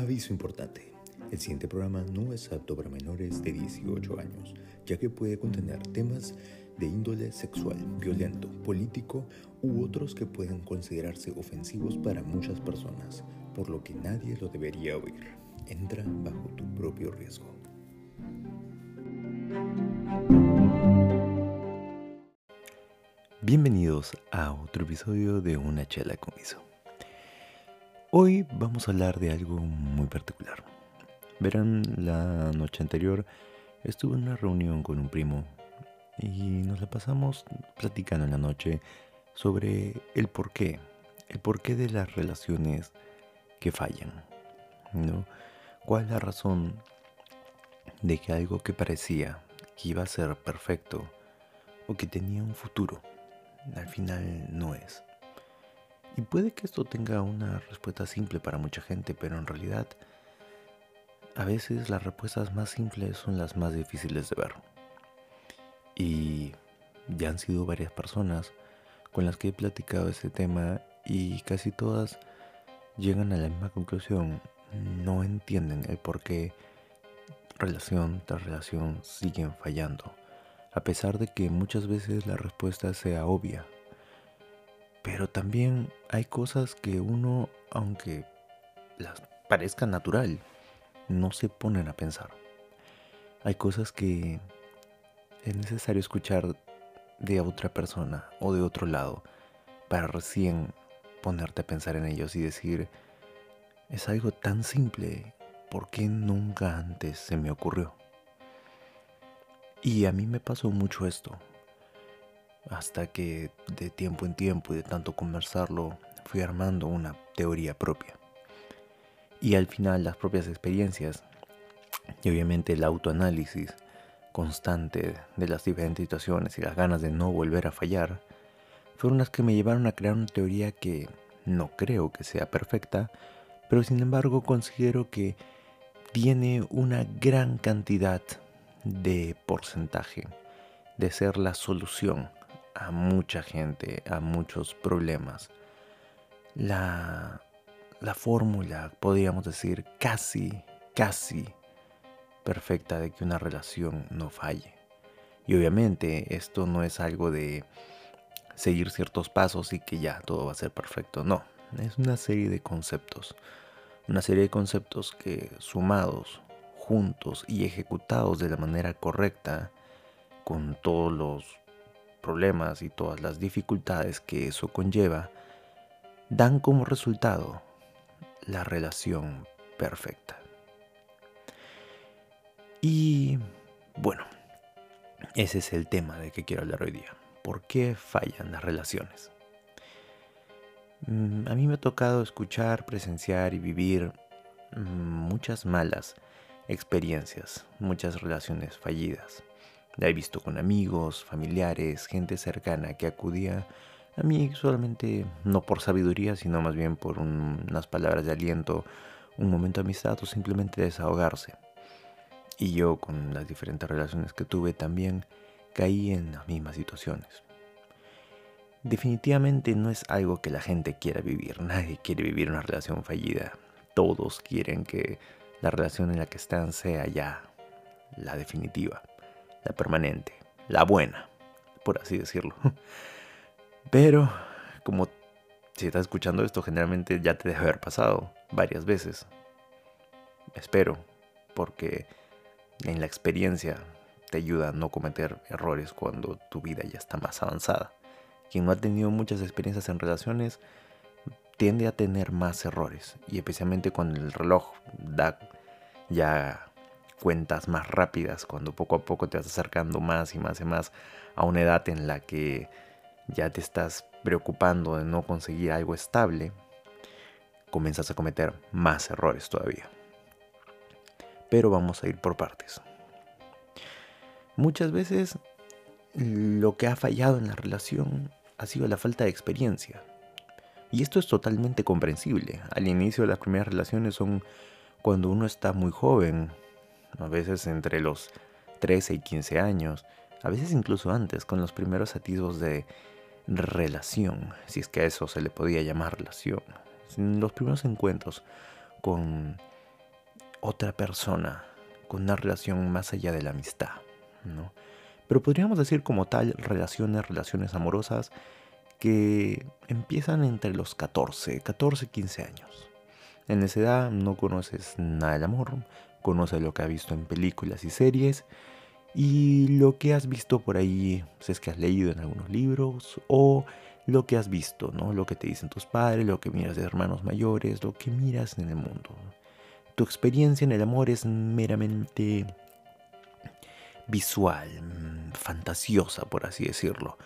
Aviso importante. El siguiente programa no es apto para menores de 18 años, ya que puede contener temas de índole sexual, violento, político u otros que pueden considerarse ofensivos para muchas personas, por lo que nadie lo debería oír. Entra bajo tu propio riesgo. Bienvenidos a otro episodio de Una chela con Iso. Hoy vamos a hablar de algo muy particular. Verán, la noche anterior estuve en una reunión con un primo y nos la pasamos platicando en la noche sobre el porqué, el porqué de las relaciones que fallan, ¿no? ¿Cuál es la razón de que algo que parecía que iba a ser perfecto o que tenía un futuro, al final no es? Y puede que esto tenga una respuesta simple para mucha gente, pero en realidad a veces las respuestas más simples son las más difíciles de ver. Y ya han sido varias personas con las que he platicado este tema y casi todas llegan a la misma conclusión. No entienden el por qué relación tras relación siguen fallando, a pesar de que muchas veces la respuesta sea obvia pero también hay cosas que uno, aunque las parezca natural, no se ponen a pensar. Hay cosas que es necesario escuchar de otra persona o de otro lado para recién ponerte a pensar en ellos y decir, es algo tan simple, ¿por qué nunca antes se me ocurrió? Y a mí me pasó mucho esto hasta que de tiempo en tiempo y de tanto conversarlo fui armando una teoría propia. Y al final las propias experiencias y obviamente el autoanálisis constante de las diferentes situaciones y las ganas de no volver a fallar fueron las que me llevaron a crear una teoría que no creo que sea perfecta, pero sin embargo considero que tiene una gran cantidad de porcentaje de ser la solución a mucha gente, a muchos problemas. La, la fórmula, podríamos decir, casi, casi perfecta de que una relación no falle. Y obviamente esto no es algo de seguir ciertos pasos y que ya todo va a ser perfecto. No, es una serie de conceptos. Una serie de conceptos que sumados, juntos y ejecutados de la manera correcta, con todos los problemas y todas las dificultades que eso conlleva, dan como resultado la relación perfecta. Y bueno, ese es el tema de que quiero hablar hoy día. ¿Por qué fallan las relaciones? Mm, a mí me ha tocado escuchar, presenciar y vivir mm, muchas malas experiencias, muchas relaciones fallidas. La he visto con amigos, familiares, gente cercana que acudía a mí solamente no por sabiduría, sino más bien por unas palabras de aliento, un momento de amistad o simplemente desahogarse. Y yo con las diferentes relaciones que tuve también caí en las mismas situaciones. Definitivamente no es algo que la gente quiera vivir, nadie quiere vivir una relación fallida. Todos quieren que la relación en la que están sea ya la definitiva la permanente, la buena, por así decirlo. Pero, como si estás escuchando esto, generalmente ya te debe haber pasado varias veces. Espero, porque en la experiencia te ayuda a no cometer errores cuando tu vida ya está más avanzada. Quien no ha tenido muchas experiencias en relaciones tiende a tener más errores y especialmente cuando el reloj da ya cuentas más rápidas, cuando poco a poco te vas acercando más y más y más a una edad en la que ya te estás preocupando de no conseguir algo estable, comienzas a cometer más errores todavía. Pero vamos a ir por partes. Muchas veces lo que ha fallado en la relación ha sido la falta de experiencia. Y esto es totalmente comprensible. Al inicio de las primeras relaciones son cuando uno está muy joven, a veces entre los 13 y 15 años, a veces incluso antes, con los primeros atisbos de relación, si es que a eso se le podía llamar relación. Los primeros encuentros con otra persona con una relación más allá de la amistad, ¿no? Pero podríamos decir como tal relaciones, relaciones amorosas que empiezan entre los 14, 14, 15 años. En esa edad no conoces nada del amor, conoces lo que has visto en películas y series y lo que has visto por ahí, si es que has leído en algunos libros o lo que has visto, ¿no? Lo que te dicen tus padres, lo que miras de hermanos mayores, lo que miras en el mundo. Tu experiencia en el amor es meramente visual, mm, fantasiosa, por así decirlo.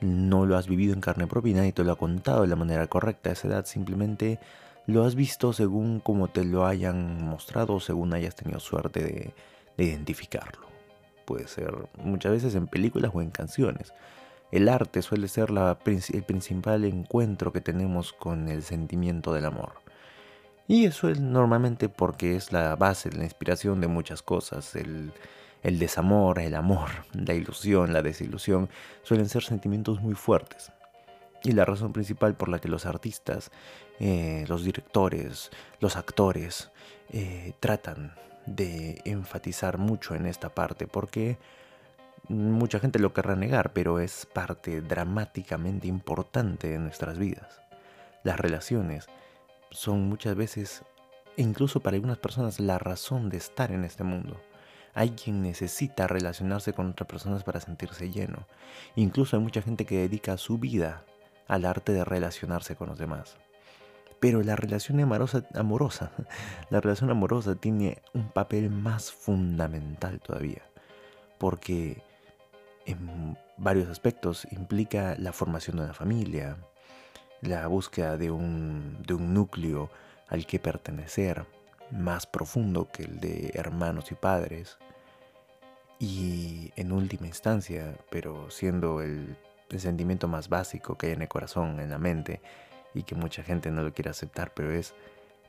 No lo has vivido en carne propia y nadie te lo ha contado de la manera correcta a esa edad, simplemente lo has visto según como te lo hayan mostrado según hayas tenido suerte de, de identificarlo. Puede ser muchas veces en películas o en canciones. El arte suele ser la, el principal encuentro que tenemos con el sentimiento del amor. Y eso es normalmente porque es la base, la inspiración de muchas cosas. El desamor, el amor, la ilusión, la desilusión, suelen ser sentimientos muy fuertes. Y la razón principal por la que los artistas, eh, los directores, los actores eh, tratan de enfatizar mucho en esta parte, porque mucha gente lo querrá negar, pero es parte dramáticamente importante de nuestras vidas. Las relaciones son muchas veces, incluso para algunas personas, la razón de estar en este mundo. Hay quien necesita relacionarse con otras personas para sentirse lleno. Incluso hay mucha gente que dedica su vida al arte de relacionarse con los demás. Pero la relación amorosa, amorosa, la relación amorosa tiene un papel más fundamental todavía. Porque en varios aspectos implica la formación de una familia, la búsqueda de un, de un núcleo al que pertenecer, más profundo que el de hermanos y padres. Y en última instancia, pero siendo el, sentimiento más básico que hay en el corazón, en la mente, y que mucha gente no lo quiere aceptar, pero es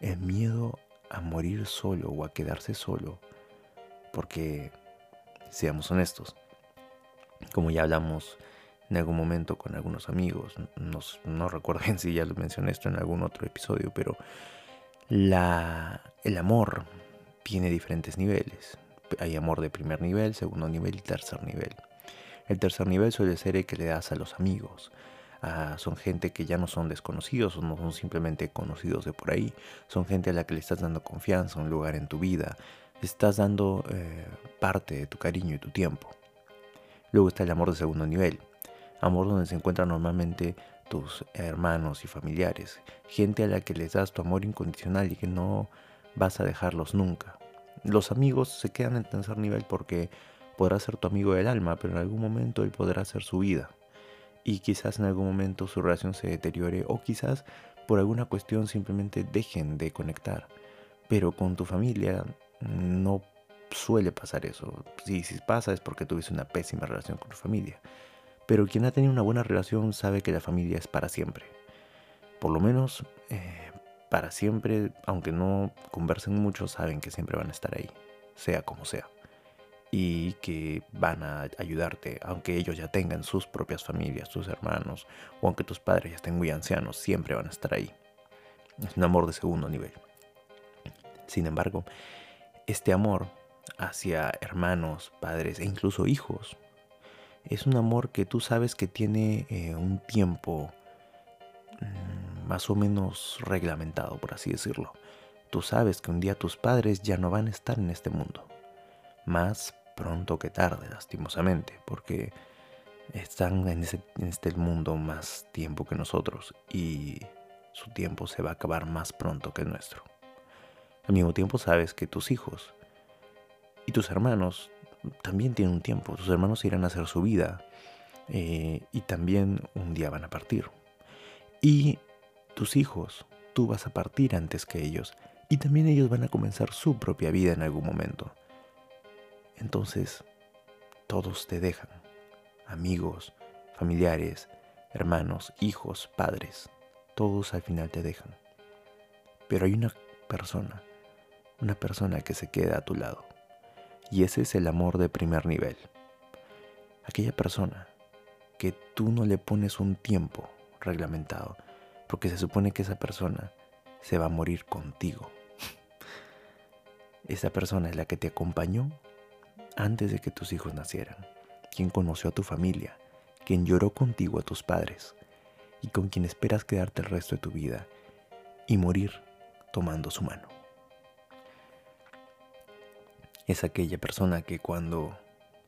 el miedo a morir solo o a quedarse solo. Porque, seamos honestos, como ya hablamos en algún momento con algunos amigos, no, no recuerdo bien si ya lo mencioné esto en algún otro episodio, pero el amor tiene diferentes niveles. Hay amor de primer nivel, segundo nivel y tercer nivel. El tercer nivel suele ser el que le das a los amigos. Ah, son gente que ya no son desconocidos, no son simplemente conocidos de por ahí. Son gente a la que le estás dando confianza, un lugar en tu vida. Estás dando eh, parte de tu cariño y tu tiempo. Luego está el amor de segundo nivel. Amor donde se encuentran normalmente tus hermanos y familiares, gente a la que les das tu amor incondicional y que no vas a dejarlos nunca. Los amigos se quedan en tercer nivel porque podrá ser tu amigo del alma, pero en algún momento él podrá ser su vida. Y quizás en algún momento su relación se deteriore o quizás por alguna cuestión simplemente dejen de conectar. Pero con tu familia no suele pasar eso. Si, si pasa es porque tuviste una pésima relación con tu familia. Pero quien ha tenido una buena relación sabe que la familia es para siempre. Por lo menos eh, para siempre, aunque no conversen mucho, saben que siempre van a estar ahí, sea como sea. Y que van a ayudarte, aunque ellos ya tengan sus propias familias, sus hermanos, o aunque tus padres ya estén muy ancianos, siempre van a estar ahí. Es un amor de segundo nivel. Sin embargo, este amor hacia hermanos, padres e incluso hijos es un amor que tú sabes que tiene eh, un tiempo mm, más o menos reglamentado, por así decirlo. Tú sabes que un día tus padres ya no van a estar en este mundo. Más pronto que tarde, lastimosamente, porque están en, en este mundo más tiempo que nosotros y su tiempo se va a acabar más pronto que nuestro. Al mismo tiempo sabes que tus hijos y tus hermanos también tienen un tiempo. Tus hermanos irán a hacer su vida eh, y también un día van a partir. Y tus hijos, tú vas a partir antes que ellos y también ellos van a comenzar su propia vida en algún momento. Entonces, todos te dejan. Amigos, familiares, hermanos, hijos, padres. Todos al final te dejan. Pero hay una persona, una persona que se queda a tu lado. Y ese es el amor de primer nivel. Aquella persona que tú no le pones un tiempo reglamentado, porque se supone que esa persona se va a morir contigo. Esa persona es la que te acompañó antes de que tus hijos nacieran, quien conoció a tu familia, quien lloró contigo a tus padres y con quien esperas quedarte el resto de tu vida y morir tomando su mano. Es aquella persona que cuando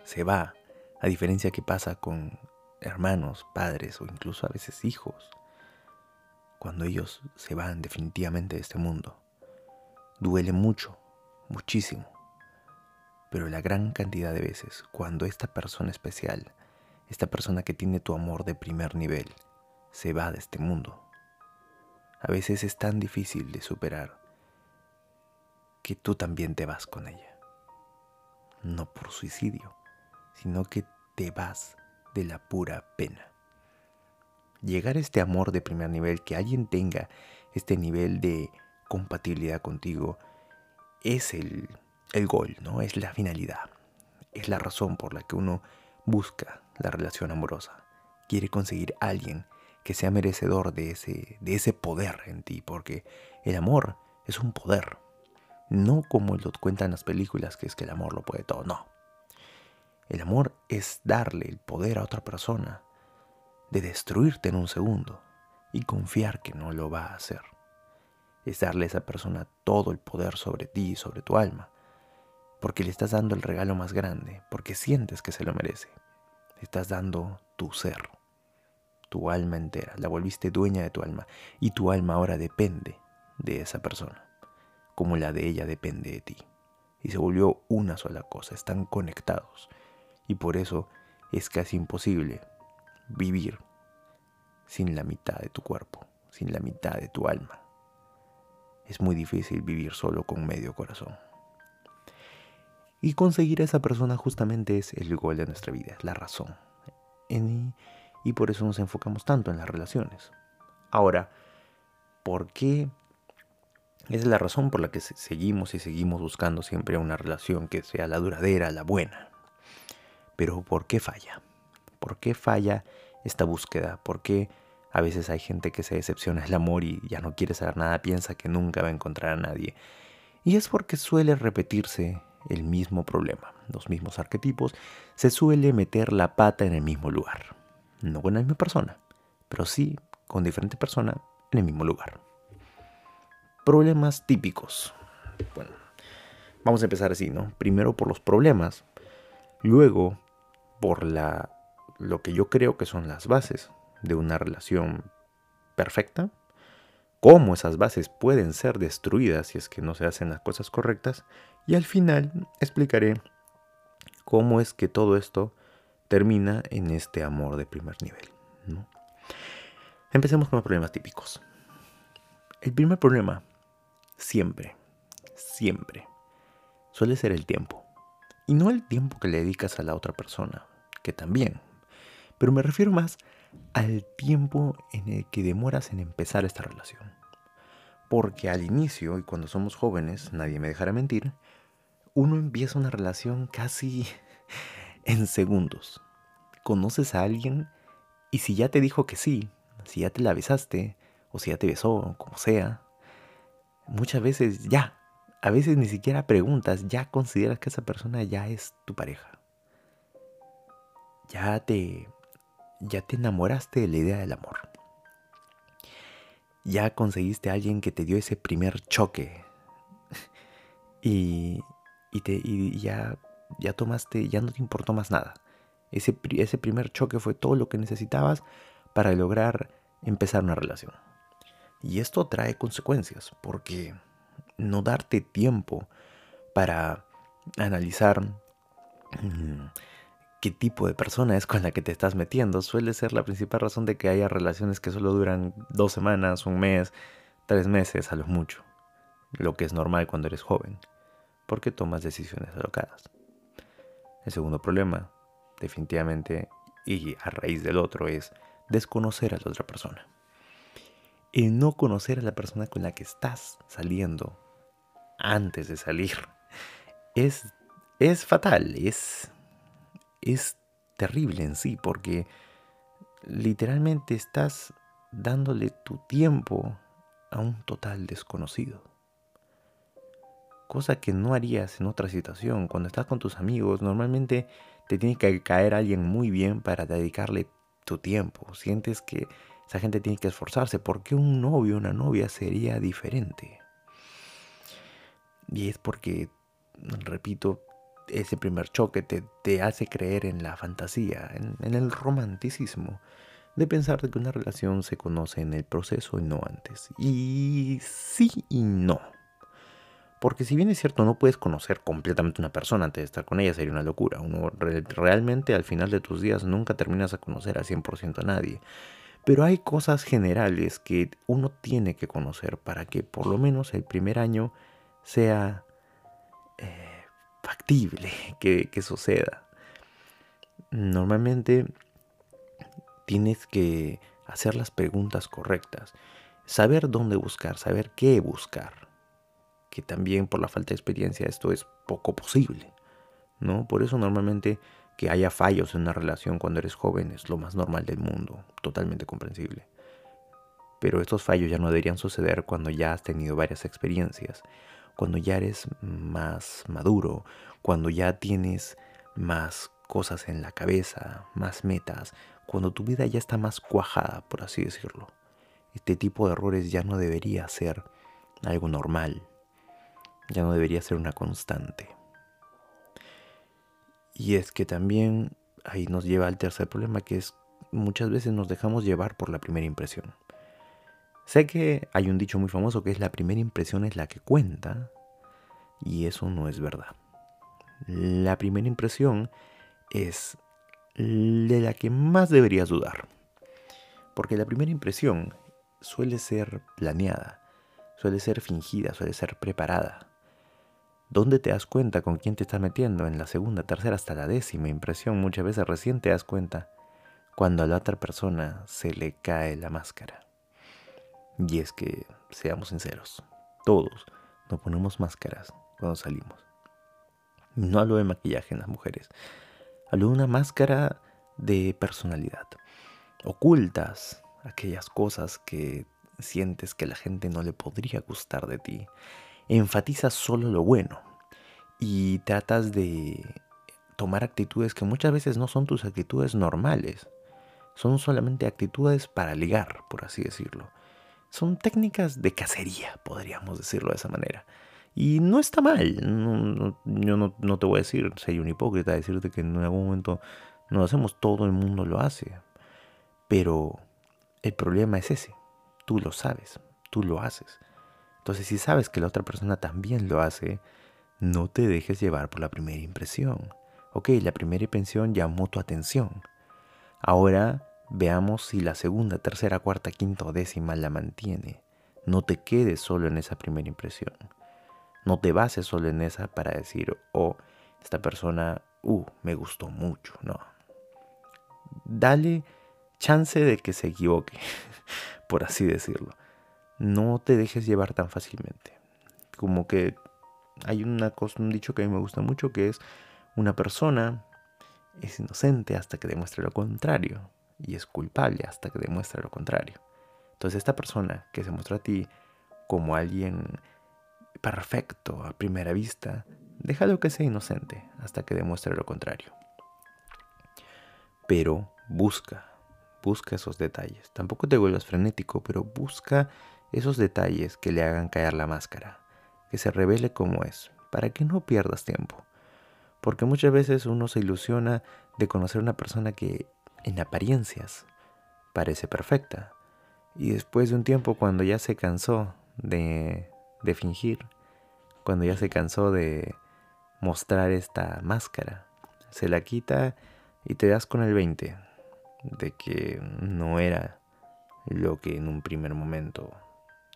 se va, a diferencia que pasa con hermanos, padres o incluso a veces hijos, cuando ellos se van definitivamente de este mundo, duele mucho, muchísimo. Pero la gran cantidad de veces, cuando esta persona especial, esta persona que tiene tu amor de primer nivel, se va de este mundo, a veces es tan difícil de superar que tú también te vas con ella. No por suicidio, sino que te vas de la pura pena. Llegar a este amor de primer nivel, que alguien tenga este nivel de compatibilidad contigo, es el, el gol, ¿no? Es la finalidad. Es la razón por la que uno busca la relación amorosa. Quiere conseguir a alguien que sea merecedor de ese, de ese poder en ti, porque el amor es un poder. No como lo cuentan las películas, que es que el amor lo puede todo, no. El amor es darle el poder a otra persona de destruirte en un segundo y confiar que no lo va a hacer. Es darle a esa persona todo el poder sobre ti y sobre tu alma, porque le estás dando el regalo más grande, porque sientes que se lo merece. Le estás dando tu ser, tu alma entera, la volviste dueña de tu alma y tu alma ahora depende de esa persona, como la de ella depende de ti. Y se volvió una sola cosa, están conectados y por eso es casi imposible vivir sin la mitad de tu cuerpo, sin la mitad de tu alma. Es muy difícil vivir solo con medio corazón. Y conseguir a esa persona justamente es el gol de nuestra vida, es la razón. y por eso nos enfocamos tanto en las relaciones. Ahora, ¿por qué? es la razón por la que seguimos y seguimos buscando siempre una relación que sea la duradera, la buena. Pero ¿por qué falla? ¿Por qué falla esta búsqueda? ¿Por qué a veces hay gente que se decepciona del amor y ya no quiere saber nada, piensa que nunca va a encontrar a nadie? Y es porque suele repetirse el mismo problema, los mismos arquetipos, se suele meter la pata en el mismo lugar. No con la misma persona, pero sí con diferente persona en el mismo lugar. Problemas típicos. Bueno, vamos a empezar así, ¿no? Primero por los problemas, luego por la, lo que yo creo que son las bases de una relación perfecta, cómo esas bases pueden ser destruidas si es que no se hacen las cosas correctas, y al final explicaré cómo es que todo esto termina en este amor de primer nivel. Empecemos con los problemas típicos. El primer problema, siempre, siempre, suele ser el tiempo. Y no el tiempo que le dedicas a la otra persona, que también. Pero me refiero más al tiempo en el que demoras en empezar esta relación. Porque al inicio, y cuando somos jóvenes, nadie me dejará mentir, uno empieza una relación casi en segundos. Conoces a alguien y si ya te dijo que sí, si ya te la besaste, o si ya te besó, como sea, muchas veces ya, a veces ni siquiera preguntas, ya consideras que esa persona ya es tu pareja. Ya te ya te enamoraste de la idea del amor. Ya conseguiste a alguien que te dio ese primer choque. y, y, ya, ya tomaste, ya no te importó más nada. Ese, ese primer choque fue todo lo que necesitabas para lograr empezar una relación. Y esto trae consecuencias, porque no darte tiempo para analizar mm, qué tipo de persona es con la que te estás metiendo suele ser la principal razón de que haya relaciones que solo duran dos semanas, un mes, tres meses a lo mucho, lo que es normal cuando eres joven, porque tomas decisiones alocadas. El segundo problema, definitivamente, y a raíz del otro, es desconocer a la otra persona. El no conocer a la persona con la que estás saliendo antes de salir es, es fatal, es, es terrible en sí, porque literalmente estás dándole tu tiempo a un total desconocido. Cosa que no harías en otra situación. Cuando estás con tus amigos, normalmente te tiene que caer alguien muy bien para dedicarle tu tiempo. Sientes que esa gente tiene que esforzarse. porque un novio o una novia sería diferente? Y es porque, repito, ese primer choque te, hace creer en la fantasía, en, en, el romanticismo, de pensar que una relación se conoce en el proceso y no antes. Y sí y no. Porque si bien es cierto, no puedes conocer completamente una persona antes de estar con ella, sería una locura. Uno realmente al final de tus días nunca terminas a conocer al 100% a nadie. Pero hay cosas generales que uno tiene que conocer para que por lo menos el primer año sea eh, factible que, que suceda. Normalmente tienes que hacer las preguntas correctas, saber dónde buscar, saber qué buscar que también por la falta de experiencia esto es poco posible, ¿no? Por eso normalmente que haya fallos en una relación cuando eres joven es lo más normal del mundo, totalmente comprensible. Pero estos fallos ya no deberían suceder cuando ya has tenido varias experiencias, cuando ya eres más maduro, cuando ya tienes más cosas en la cabeza, más metas, cuando tu vida ya está más cuajada, por así decirlo. Este tipo de errores ya no debería ser algo normal, ya no debería ser una constante. Y es que también ahí nos lleva al tercer problema, que es muchas veces nos dejamos llevar por la primera impresión. Sé que hay un dicho muy famoso que es la primera impresión es la que cuenta, y eso no es verdad. La primera impresión es de la que más deberías dudar. Porque la primera impresión suele ser planeada, suele ser fingida, suele ser preparada. ¿Dónde te das cuenta con quién te estás metiendo? En la segunda, tercera, hasta la décima impresión. Muchas veces recién te das cuenta cuando a la otra persona se le cae la máscara. Y es que, seamos sinceros, todos nos ponemos máscaras cuando salimos. No hablo de maquillaje en las mujeres. Hablo de una máscara de personalidad. Ocultas aquellas cosas que sientes que la gente no le podría gustar de ti enfatizas solo lo bueno y tratas de tomar actitudes que muchas veces no son tus actitudes normales. Son solamente actitudes para ligar, por así decirlo. Son técnicas de cacería, podríamos decirlo de esa manera. Y no está mal. yo no, te voy a decir, soy un hipócrita, decirte que en algún momento no lo hacemos, todo el mundo lo hace. Pero el problema es ese. Tú lo sabes, tú lo haces. Entonces, si sabes que la otra persona también lo hace, no te dejes llevar por la primera impresión. Ok, la primera impresión llamó tu atención. Ahora veamos si la segunda, tercera, cuarta, quinta o décima la mantiene. No te quedes solo en esa primera impresión. No te bases solo en esa para decir, oh, esta persona, uh, me gustó mucho. No. Dale chance de que se equivoque, por así decirlo no te dejes llevar tan fácilmente. Como que hay una cosa, un dicho que a mí me gusta mucho que es una persona es inocente hasta que demuestre lo contrario y es culpable hasta que demuestre lo contrario. Entonces esta persona que se muestra a ti como alguien perfecto a primera vista, déjalo que sea inocente hasta que demuestre lo contrario. Pero busca, busca esos detalles. Tampoco te vuelvas frenético, pero busca esos detalles que le hagan caer la máscara, que se revele como es, para que no pierdas tiempo. Porque muchas veces uno se ilusiona de conocer una persona que en apariencias parece perfecta. Y después de un tiempo cuando ya se cansó de, de fingir, cuando ya se cansó de mostrar esta máscara, se la quita y te das con el 20 de que no era lo que en un primer momento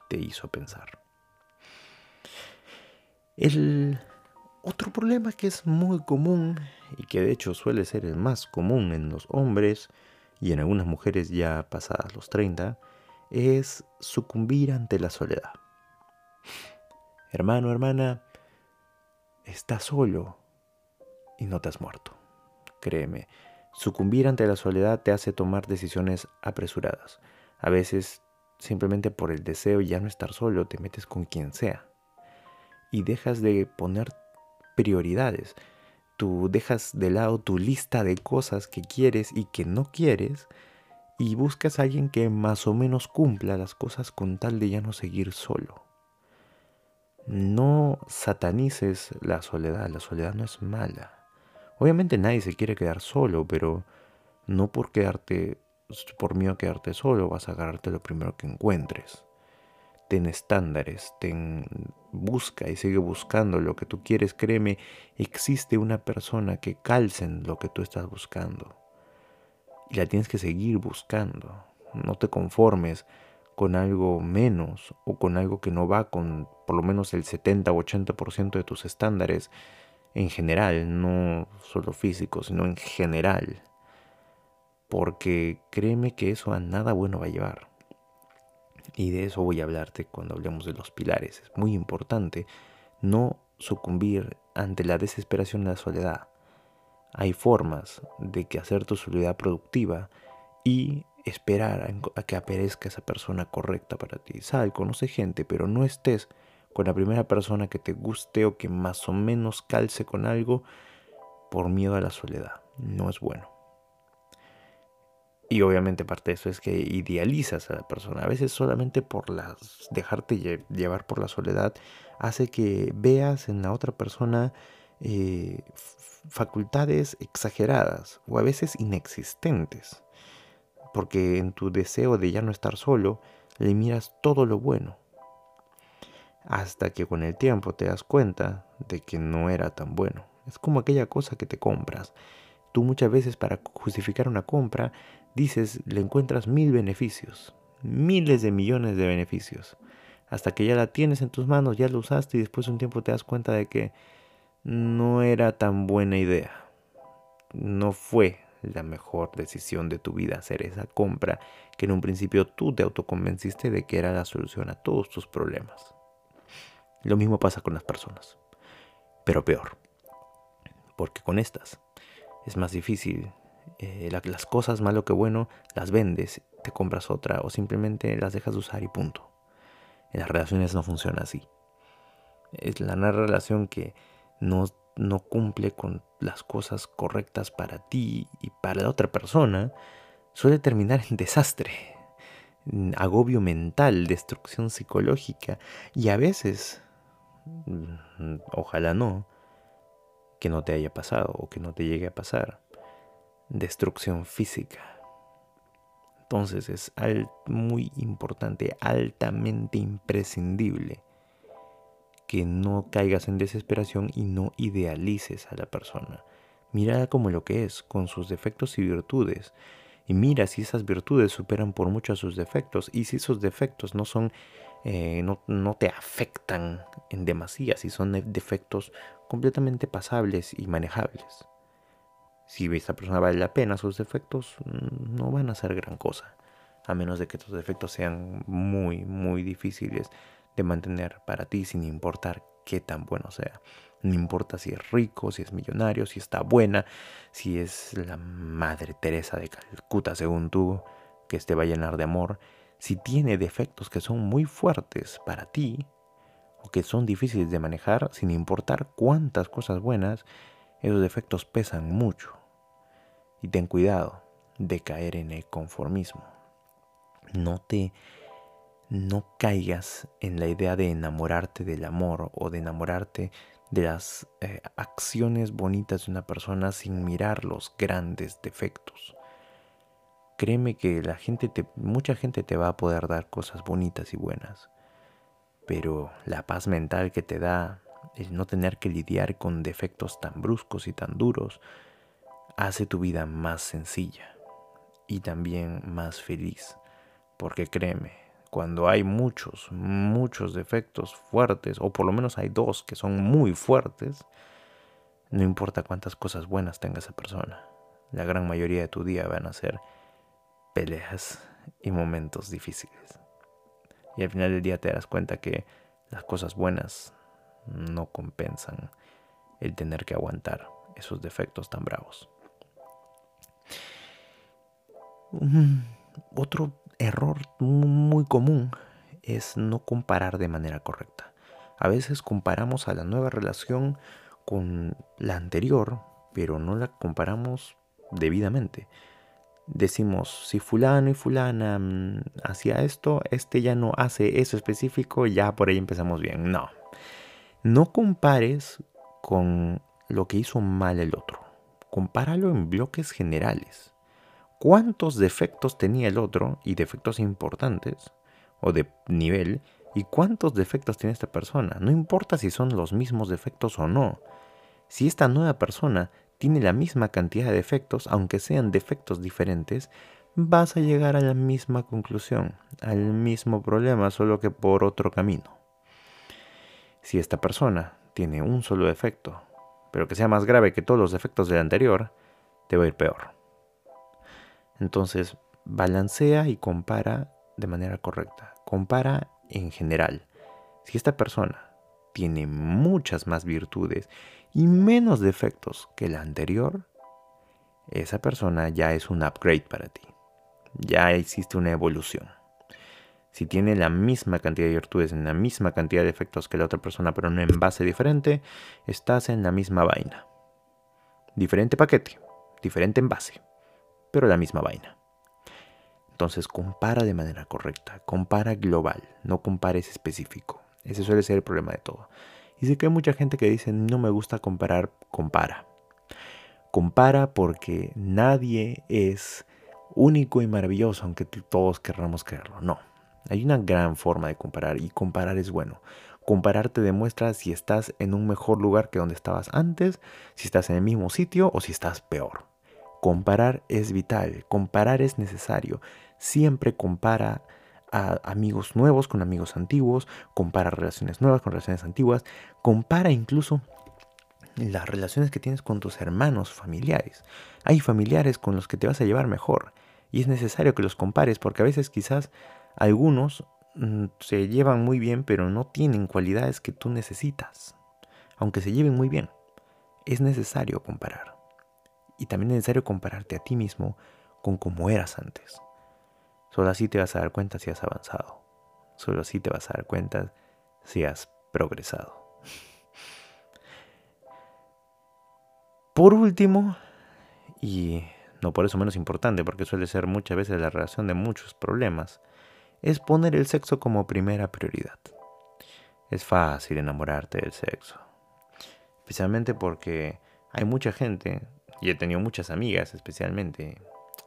te hizo pensar. El otro problema que es muy común y que de hecho suele ser el más común en los hombres y en algunas mujeres ya pasadas los 30 es sucumbir ante la soledad. Hermano, hermana, estás solo y no te has muerto. Créeme, sucumbir ante la soledad te hace tomar decisiones apresuradas. A veces simplemente por el deseo de ya no estar solo, te metes con quien sea. y dejas de poner prioridades. Tú dejas de lado tu lista de cosas que quieres y que no quieres y buscas a alguien que más o menos cumpla las cosas con tal de ya no seguir solo. No satanices la soledad, la soledad no es mala. Obviamente nadie se quiere quedar solo, pero no por quedarte, por miedo a quedarte solo, vas a agarrarte lo primero que encuentres. Ten estándares, ten busca y sigue buscando lo que tú quieres. Créeme, existe una persona que calce en lo que tú estás buscando. Y la tienes que seguir buscando. No te conformes con algo menos o con algo que no va con por lo menos el 70 o 80% de tus estándares en general, no solo físico, sino en general. Porque créeme que eso a nada bueno va a llevar. Y de eso voy a hablarte cuando hablemos de los pilares. Es muy importante no sucumbir ante la desesperación y la soledad. Hay formas de que hacer tu soledad productiva y esperar a que aparezca esa persona correcta para ti. Sal, conoce gente, pero no estés con la primera persona que te guste o que más o menos calce con algo por miedo a la soledad. No es bueno. Y obviamente parte de eso es que idealizas a la persona. A veces solamente por las, dejarte llevar por la soledad hace que veas en la otra persona eh, facultades exageradas o a veces inexistentes. Porque en tu deseo de ya no estar solo, le miras todo lo bueno hasta que con el tiempo te das cuenta de que no era tan bueno. Es como aquella cosa que te compras. Tú muchas veces para justificar una compra dices, le encuentras mil beneficios, miles de millones de beneficios. Hasta que ya la tienes en tus manos, ya la usaste y después de un tiempo te das cuenta de que no era tan buena idea. No fue la mejor decisión de tu vida hacer esa compra que en un principio tú te autoconvenciste de que era la solución a todos tus problemas. Lo mismo pasa con las personas, pero peor, porque con estas es más difícil. Eh, las cosas, malo que bueno, las vendes, te compras otra o simplemente las dejas de usar y punto. En las relaciones no funciona así. Es la relación que no, no cumple con las cosas correctas para ti y para la otra persona, suele terminar en desastre, agobio mental, destrucción psicológica y a veces Mm, ojalá no, que no te haya pasado o que no te llegue a pasar. Destrucción física. Entonces es muy importante, altamente imprescindible que no caigas en desesperación y no idealices a la persona. Mira como lo que es, con sus defectos y virtudes. Y mira si esas virtudes superan por mucho a sus defectos y si esos defectos no son eh, no, te afectan en demasía, si son defectos completamente pasables y manejables. Si esta persona vale la pena, sus defectos mm, no van a ser gran cosa, a menos de que tus defectos sean muy, muy difíciles de mantener para ti sin importar qué tan bueno sea. No importa si es rico, si es millonario, si está buena, si es la Madre Teresa de Calcuta según tú, que te va a llenar de amor si tiene defectos que son muy fuertes para ti o que son difíciles de manejar, sin importar cuántas cosas buenas, esos defectos pesan mucho. Y ten cuidado de caer en el conformismo. No te no caigas en la idea de enamorarte del amor o de enamorarte de las eh, acciones bonitas de una persona sin mirar los grandes defectos créeme que la gente te, mucha gente te va a poder dar cosas bonitas y buenas, pero la paz mental que te da el no tener que lidiar con defectos tan bruscos y tan duros hace tu vida más sencilla y también más feliz, porque créeme, cuando hay muchos, muchos defectos fuertes, o por lo menos hay dos que son muy fuertes, no importa cuántas cosas buenas tenga esa persona, la gran mayoría de tu día van a ser peleas y momentos difíciles. Y al final del día te darás cuenta que las cosas buenas no compensan el tener que aguantar esos defectos tan bravos. Otro error muy común es no comparar de manera correcta. A veces comparamos a la nueva relación con la anterior, pero no la comparamos debidamente. Decimos, si fulano y fulana mm, hacía esto, este ya no hace eso específico, ya por ahí empezamos bien. No. No compares con lo que hizo mal el otro. Compáralo en bloques generales. ¿Cuántos defectos tenía el otro y defectos importantes o de nivel? ¿Y cuántos defectos tiene esta persona? No importa si son los mismos defectos o no. Si esta nueva persona tiene la misma cantidad de defectos, aunque sean defectos diferentes, vas a llegar a la misma conclusión, al mismo problema, solo que por otro camino. Si esta persona tiene un solo defecto, pero que sea más grave que todos los defectos del anterior, te va a ir peor. Entonces, balancea y compara de manera correcta. Compara en general. Si esta persona tiene muchas más virtudes y menos defectos que la anterior, esa persona ya es un upgrade para ti. Ya existe una evolución. Si tiene la misma cantidad de virtudes en la misma cantidad de defectos que la otra persona, pero en un base diferente, estás en la misma vaina. Diferente paquete, diferente envase, pero la misma vaina. Entonces compara de manera correcta, compara global, no compares específico. Ese suele ser el problema de todo. Y sé que hay mucha gente que dice, no me gusta comparar, compara. Compara porque nadie es único y maravilloso, aunque todos querramos creerlo. No, hay una gran forma de comparar y comparar es bueno. Comparar te demuestra si estás en un mejor lugar que donde estabas antes, si estás en el mismo sitio o si estás peor. Comparar es vital, comparar es necesario. Siempre compara a amigos nuevos con amigos antiguos, compara relaciones nuevas con relaciones antiguas, compara incluso las relaciones que tienes con tus hermanos familiares. Hay familiares con los que te vas a llevar mejor y es necesario que los compares porque a veces quizás algunos mm, se llevan muy bien pero no tienen cualidades que tú necesitas, aunque se lleven muy bien. Es necesario comparar. Y también es necesario compararte a ti mismo con cómo eras antes. Solo así te vas a dar cuenta si has avanzado. Solo así te vas a dar cuenta si has progresado. Por último, y no por eso menos importante, porque suele ser muchas veces la relación de muchos problemas, es poner el sexo como primera prioridad. Es fácil enamorarte del sexo. Especialmente porque hay mucha gente, y he tenido muchas amigas especialmente,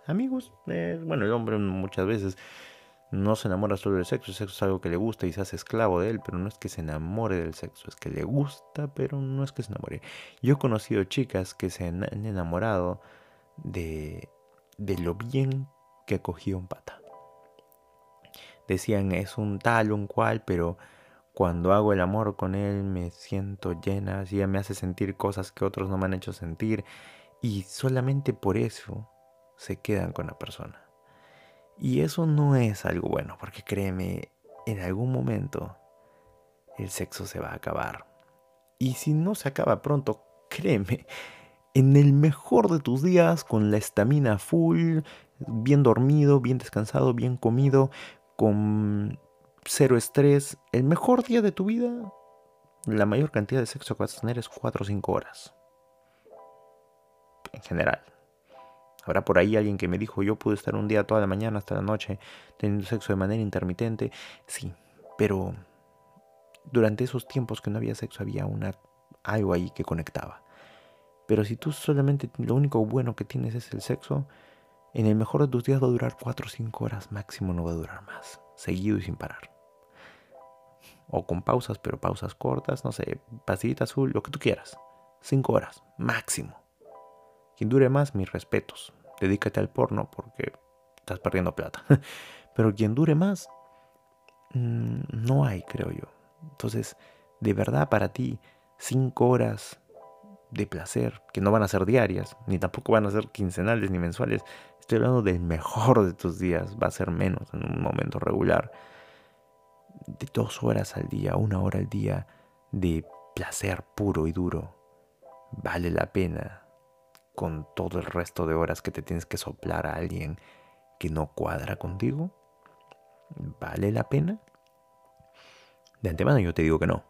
amigos, eh, bueno, el hombre muchas veces no se enamora solo del sexo, el sexo es algo que le gusta y se hace esclavo de él, pero no es que se enamore del sexo, es que le gusta, pero no es que se enamore. Yo he conocido chicas que se han enamorado de, de lo bien que cogía un pata decían es un tal, un cual, pero cuando hago el amor con él me siento llena, así me hace sentir cosas que otros no me han hecho sentir y solamente por eso se quedan con la persona. Y eso no es algo bueno, porque créeme, en algún momento el sexo se va a acabar. Y si no se acaba pronto, créeme, en el mejor de tus días, con la estamina full, bien dormido, bien descansado, bien comido, con cero estrés, el mejor día de tu vida, la mayor cantidad de sexo que vas a tener es 4 o 5 horas. En general. Habrá por ahí alguien que me dijo, yo pude estar un día toda la mañana hasta la noche teniendo sexo de manera intermitente. Sí, pero durante esos tiempos que no había sexo había una, algo ahí que conectaba. Pero si tú solamente lo único bueno que tienes es el sexo, en el mejor de tus días va a durar 4 o 5 horas máximo, no va a durar más, seguido y sin parar. O con pausas, pero pausas cortas, no sé, pasillita azul, lo que tú quieras. 5 horas, máximo. Quien dure más, mis respetos. Dedícate al porno porque estás perdiendo plata. pero quien dure más, mm, no hay, creo yo. Entonces, de verdad para ti, 5 horas de placer, que no van a ser diarias, ni tampoco van a ser quincenales ni mensuales. Estoy hablando del mejor de tus días, va a ser menos en un momento regular. De dos horas al día, una hora al día de placer puro y duro. Vale la pena con todo el resto de horas que te tienes que soplar a alguien que no cuadra contigo. ¿Vale la pena? De antemano yo te digo que no.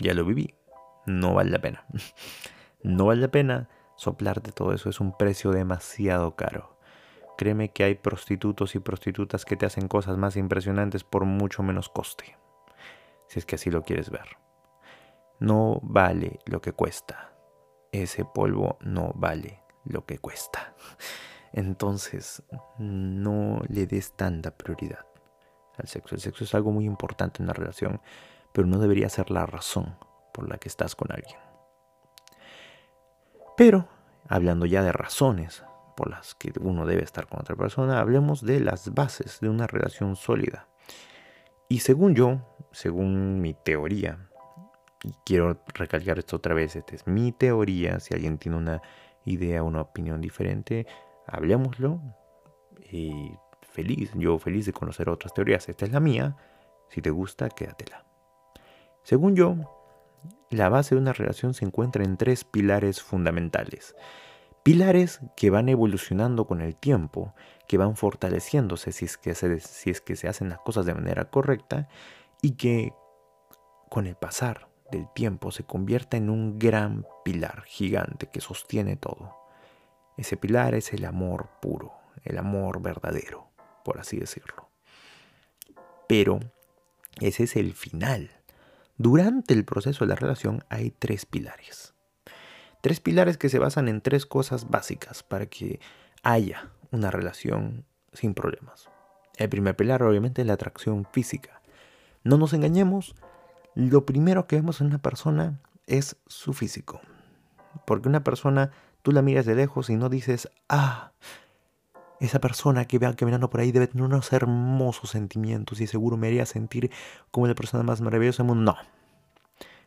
Ya lo viví. No vale la pena. No vale la pena soplarte todo eso. Es un precio demasiado caro. Créeme que hay prostitutos y prostitutas que te hacen cosas más impresionantes por mucho menos coste. Si es que así lo quieres ver. No vale lo que cuesta. Ese polvo no vale lo que cuesta. Entonces, no le des tanta prioridad al sexo. El sexo es algo muy importante en la relación, pero no debería ser la razón por la que estás con alguien. Pero, hablando ya de razones por las que uno debe estar con otra persona, hablemos de las bases de una relación sólida. Y según yo, según mi teoría, y quiero recalcar esto otra vez, esta es mi teoría, si alguien tiene una idea, una opinión diferente, hablemoslo. Y feliz, yo feliz de conocer otras teorías. Esta es la mía. Si te gusta, quédatela. Según yo, la base de una relación se encuentra en tres pilares fundamentales. Pilares que van evolucionando con el tiempo, que van fortaleciéndose si es que se, si es que se hacen las cosas de manera correcta y que con el pasar del tiempo se convierta en un gran pilar gigante que sostiene todo. Ese pilar es el amor puro, el amor verdadero, por así decirlo. Pero ese es el final. Durante el proceso de la relación hay tres pilares. Tres pilares que se basan en tres cosas básicas para que haya una relación sin problemas. El primer pilar obviamente es la atracción física. No nos engañemos, lo primero que vemos en una persona es su físico. Porque una persona tú la miras de lejos y no dices, ah, esa persona que vea caminando por ahí debe tener unos hermosos sentimientos y seguro me haría sentir como la persona más maravillosa del mundo. No.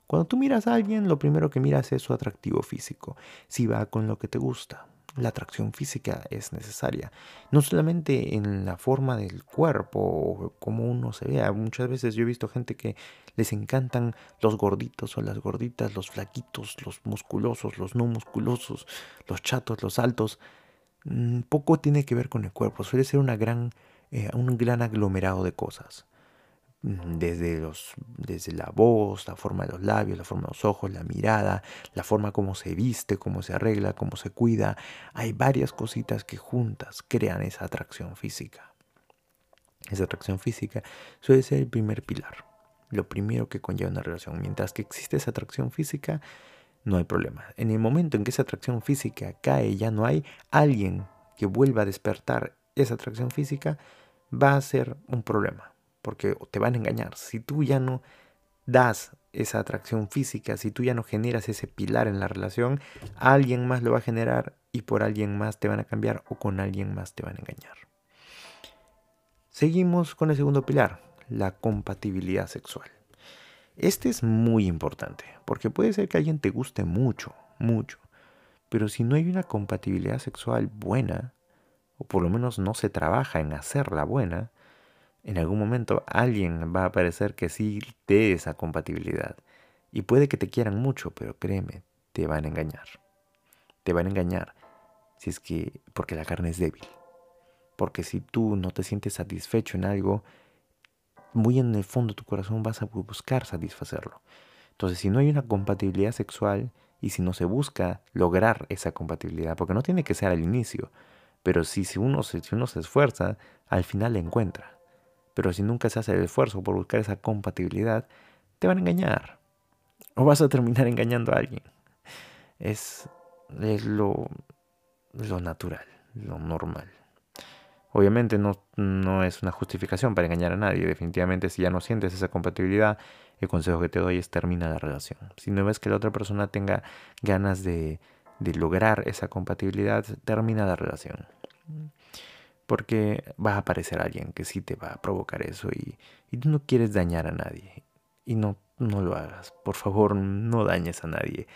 Cuando tú miras a alguien, lo primero que miras es su atractivo físico, si va con lo que te gusta la atracción física es necesaria. No solamente en la forma del cuerpo o cómo uno se vea. Muchas veces yo he visto gente que les encantan los gorditos o las gorditas, los flaquitos, los musculosos, los no musculosos, los chatos, los altos. Mm, poco tiene que ver con el cuerpo. Suele ser una gran, eh, un gran aglomerado de cosas desde, los, desde la voz, la forma de los labios, la forma de los ojos, la mirada, la forma como se viste, cómo se arregla, cómo se cuida. Hay varias cositas que juntas crean esa atracción física. Esa atracción física suele ser el primer pilar, lo primero que conlleva una relación. Mientras que existe esa atracción física, no hay problema. En el momento en que esa atracción física cae, ya no hay alguien que vuelva a despertar esa atracción física, va a ser un problema porque te van a engañar. Si tú ya no das esa atracción física, si tú ya no generas ese pilar en la relación, alguien más lo va a generar y por alguien más te van a cambiar o con alguien más te van a engañar. Seguimos con el segundo pilar, la compatibilidad sexual. Este es muy importante porque puede ser que alguien te guste mucho, mucho, pero si no hay una compatibilidad sexual buena, o por lo menos no se trabaja en hacerla buena, en algún momento alguien va a aparecer que sí dé esa compatibilidad. Y puede que te quieran mucho, pero créeme, te van a engañar. Te van a engañar si es que porque la carne es débil. Porque si tú no te sientes satisfecho en algo, muy en el fondo de tu corazón vas a buscar satisfacerlo. Entonces, si no hay una compatibilidad sexual y si no se busca lograr esa compatibilidad, porque no tiene que ser al inicio, pero si, si, uno, si uno se esfuerza, al final la encuentra. Pero si nunca se hace el esfuerzo por buscar esa compatibilidad, te van a engañar. O vas a terminar engañando a alguien. Es, lo, lo natural, lo normal. Obviamente no, no es una justificación para engañar a nadie. Definitivamente si ya no sientes esa compatibilidad, el consejo que te doy es termina la relación. Si no ves que la otra persona tenga ganas de, de lograr esa compatibilidad, termina la relación porque va a aparecer alguien que sí te va a provocar eso y, tú no quieres dañar a nadie. Y no, no lo hagas. Por favor, no dañes a nadie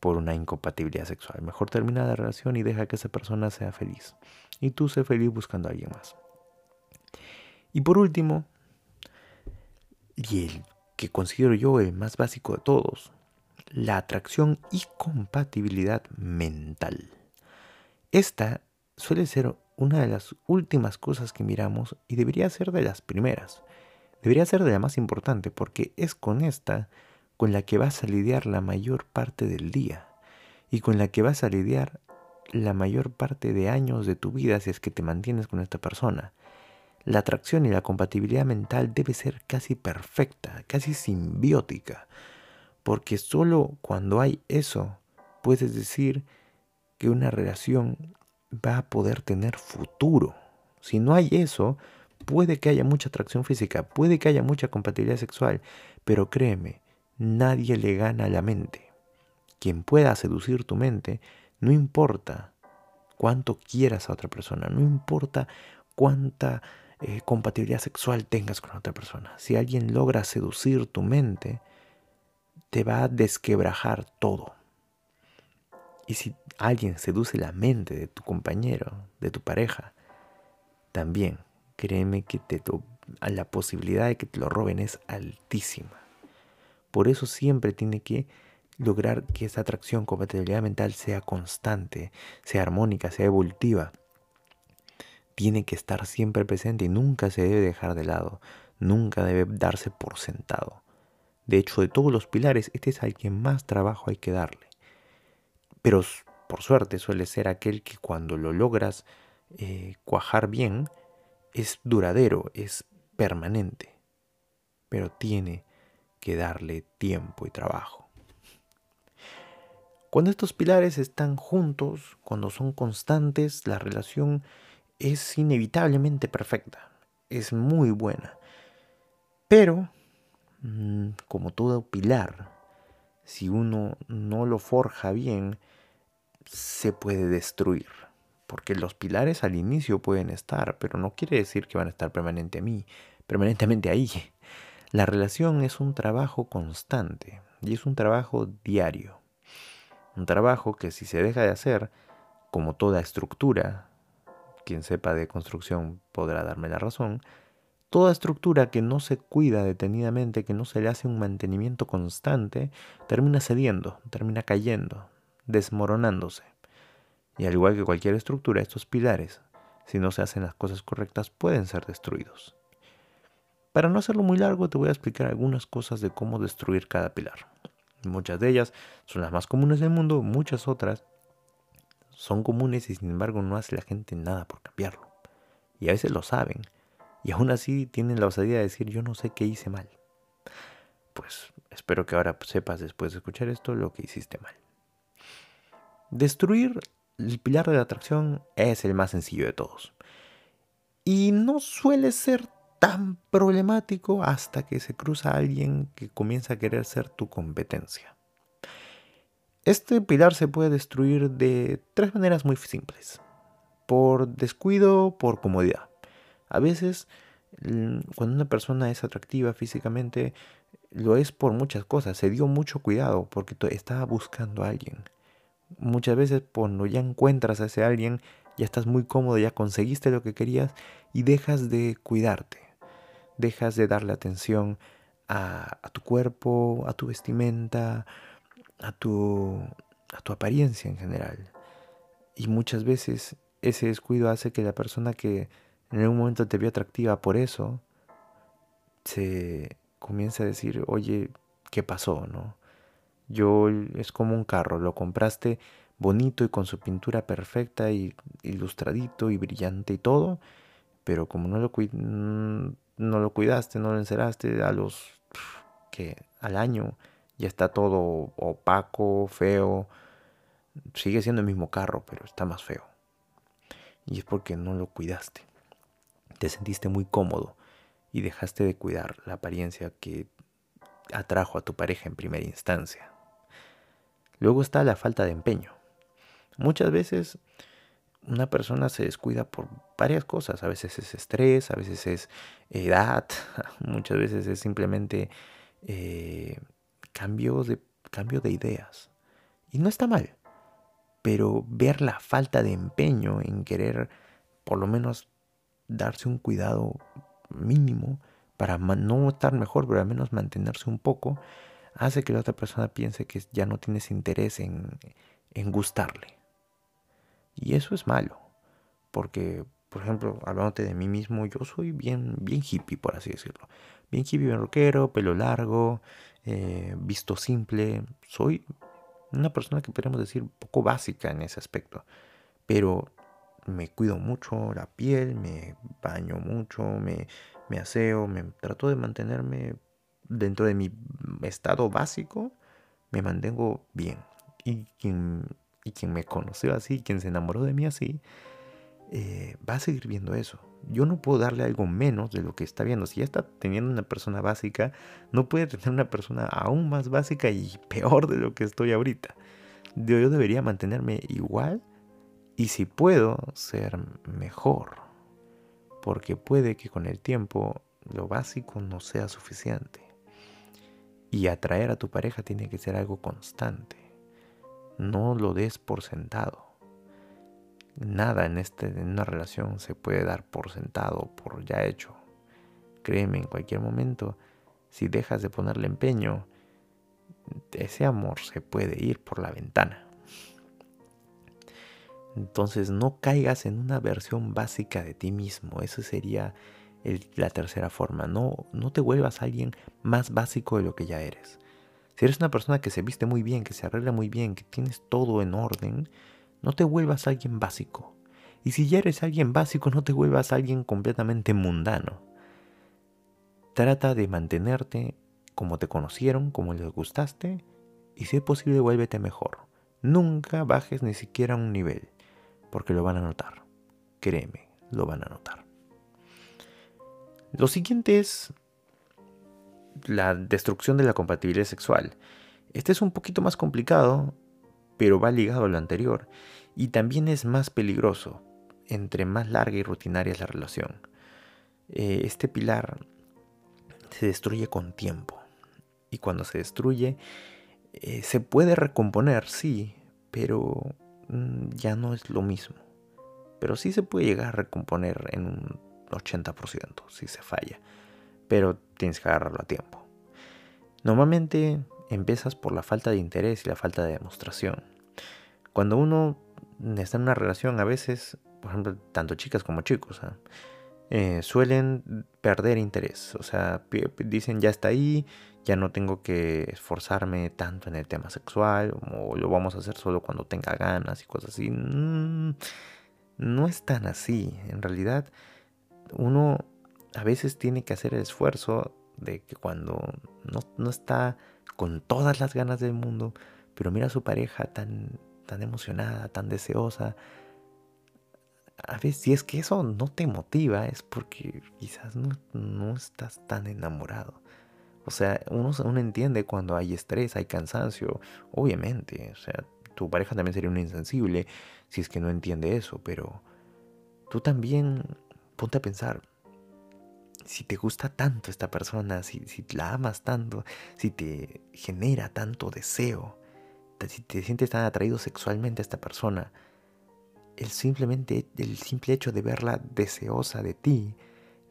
por una incompatibilidad sexual. Mejor termina la relación y deja que esa persona sea feliz. Y tú sé feliz buscando a alguien más. Y por último, y el que considero yo el más básico de todos, la atracción y compatibilidad mental. Esta suele ser una de las últimas cosas que miramos y debería ser de las primeras. Debería ser de la más importante porque es con esta con la que vas a lidiar la mayor parte del día y con la que vas a lidiar la mayor parte de años de tu vida si es que te mantienes con esta persona. La atracción y la compatibilidad mental debe ser casi perfecta, casi simbiótica, porque solo cuando hay eso puedes decir que una relación va a poder tener futuro. Si no hay eso, puede que haya mucha atracción física, puede que haya mucha compatibilidad sexual, pero créeme, nadie le gana a la mente. Quien pueda seducir tu mente, no importa cuánto quieras a otra persona, no importa cuánta eh, compatibilidad sexual tengas con otra persona. Si alguien logra seducir tu mente, te va a desquebrajar todo. Y si alguien seduce la mente de tu compañero, de tu pareja, también créeme que te la posibilidad de que te lo roben es altísima. Por eso siempre tiene que lograr que esa atracción, compatibilidad mental sea constante, sea armónica, sea evolutiva. Tiene que estar siempre presente y nunca se debe dejar de lado, nunca debe darse por sentado. De hecho, de todos los pilares, este es al que más trabajo hay que darle. Pero por suerte suele ser aquel que cuando lo logras eh, cuajar bien, es duradero, es permanente. Pero tiene que darle tiempo y trabajo. Cuando estos pilares están juntos, cuando son constantes, la relación es inevitablemente perfecta, es muy buena. Pero, mm, como todo pilar, si uno no lo forja bien, se puede destruir. Porque los pilares al inicio pueden estar, pero no quiere decir que van a estar permanente a mí, permanentemente ahí. La relación es un trabajo constante y es un trabajo diario. Un trabajo que si se deja de hacer, como toda estructura, quien sepa de construcción podrá darme la razón, toda estructura que no se cuida detenidamente, que no se le hace un mantenimiento constante, termina cediendo, termina cayendo, desmoronándose. Y al igual que cualquier estructura, estos pilares, si no se hacen las cosas correctas, pueden ser destruidos. Para no hacerlo muy largo, te voy a explicar algunas cosas de cómo destruir cada pilar. Muchas de ellas son las más comunes del mundo, muchas otras son comunes y sin embargo no hace la gente nada por cambiarlo. Y a veces lo saben. Y aún así tienen la osadía de decir yo no sé qué hice mal. Pues espero que ahora sepas después de escuchar esto lo que hiciste mal. Destruir el pilar de la atracción es el más sencillo de todos. Y no suele ser tan problemático hasta que se cruza alguien que comienza a querer ser tu competencia. Este pilar se puede destruir de tres maneras muy simples. Por descuido, por comodidad. A veces, cuando una persona es atractiva físicamente, lo es por muchas cosas. Se dio mucho cuidado porque estaba buscando a alguien. Muchas veces cuando ya encuentras a ese alguien, ya estás muy cómodo, ya conseguiste lo que querías y dejas de cuidarte dejas de darle atención a, tu cuerpo, a tu vestimenta, a tu, a tu apariencia en general. Y muchas veces ese descuido hace que la persona que en algún momento te vio atractiva por eso, se comience a decir, oye, ¿qué pasó? ¿No? Yo es como un carro, lo compraste bonito y con su pintura perfecta y ilustradito y brillante y todo, pero como no lo, no lo cuidaste, no lo enceraste, a los que al año ya está todo opaco, feo. Sigue siendo el mismo carro, pero está más feo. Y es porque no lo cuidaste. Te sentiste muy cómodo y dejaste de cuidar la apariencia que atrajo a tu pareja en primera instancia. Luego está la falta de empeño. Muchas veces una persona se descuida por varias cosas. A veces es estrés, a veces es edad, muchas veces es simplemente eh, cambio, de, cambio de ideas. Y no está mal, pero ver la falta de empeño en querer por lo menos darse un cuidado mínimo para no estar mejor, pero al menos mantenerse un poco, hace que la otra persona piense que ya no tienes interés en, en gustarle. Y eso es malo, porque, por ejemplo, hablándote de mí mismo, yo soy bien, bien hippie, por así decirlo. Bien hippie, bien rockero, pelo largo, eh, visto simple. Soy una persona que podríamos decir poco básica en ese aspecto. Pero me cuido mucho la piel, me baño mucho, me, me aseo, me trato de mantenerme dentro de mi estado básico, me mantengo bien. Y quien, me conoció así, quien se enamoró de mí así, eh, va a seguir viendo eso. Yo no puedo darle algo menos de lo que está viendo. Si ya está teniendo una persona básica, no puede tener una persona aún más básica y peor de lo que estoy ahorita. Yo debería mantenerme igual y si puedo ser mejor. Porque puede que con el tiempo lo básico no sea suficiente. Y atraer a tu pareja tiene que ser algo constante. No lo des por sentado. Nada en, este, en una relación se puede dar por sentado, por ya hecho. Créeme, en cualquier momento, si dejas de ponerle empeño, ese amor se puede ir por la ventana. Entonces no caigas en una versión básica de ti mismo. Esa sería la tercera forma. No, no te vuelvas alguien más básico de lo que ya eres. Si eres una persona que se viste muy bien, que se arregla muy bien, que tienes todo en orden, no te vuelvas alguien básico. Y si ya eres alguien básico, no te vuelvas alguien completamente mundano. Trata de mantenerte como te conocieron, como les gustaste, y si es posible, vuélvete mejor. Nunca bajes ni siquiera un nivel, porque lo van a notar. Créeme, lo van a notar. Lo siguiente es la destrucción de la compatibilidad sexual. Este es un poquito más complicado, pero va ligado a lo anterior, y también es más peligroso entre más larga y rutinaria es la relación. Eh, este pilar se destruye con tiempo, y cuando se destruye, eh, se puede recomponer, sí, pero mm, ya no es lo mismo. Pero sí se puede llegar a recomponer en un 80% si se falla, pero tienes que agarrarlo a tiempo. Normalmente empiezas por la falta de interés y la falta de demostración. Cuando uno está en una relación, a veces, por ejemplo, tanto chicas como chicos, ¿ah? eh, suelen perder interés. O sea, dicen ya está ahí, ya no tengo que esforzarme tanto en el tema sexual, o lo vamos a hacer solo cuando tenga ganas y cosas así. Mm, no es tan así. En realidad, uno a veces tiene que hacer el esfuerzo de que cuando no, está con todas las ganas del mundo, pero mira a su pareja tan, tan emocionada, tan deseosa, a veces si es que eso no te motiva es porque quizás no, no estás tan enamorado. O sea, uno, uno entiende cuando hay estrés, hay cansancio, obviamente. O sea, tu pareja también sería un insensible si es que no entiende eso, pero tú también ponte a pensar, si te gusta tanto esta persona, si, la amas tanto, si te genera tanto deseo, si te sientes tan atraído sexualmente a esta persona, el, simplemente, el simple hecho de verla deseosa de ti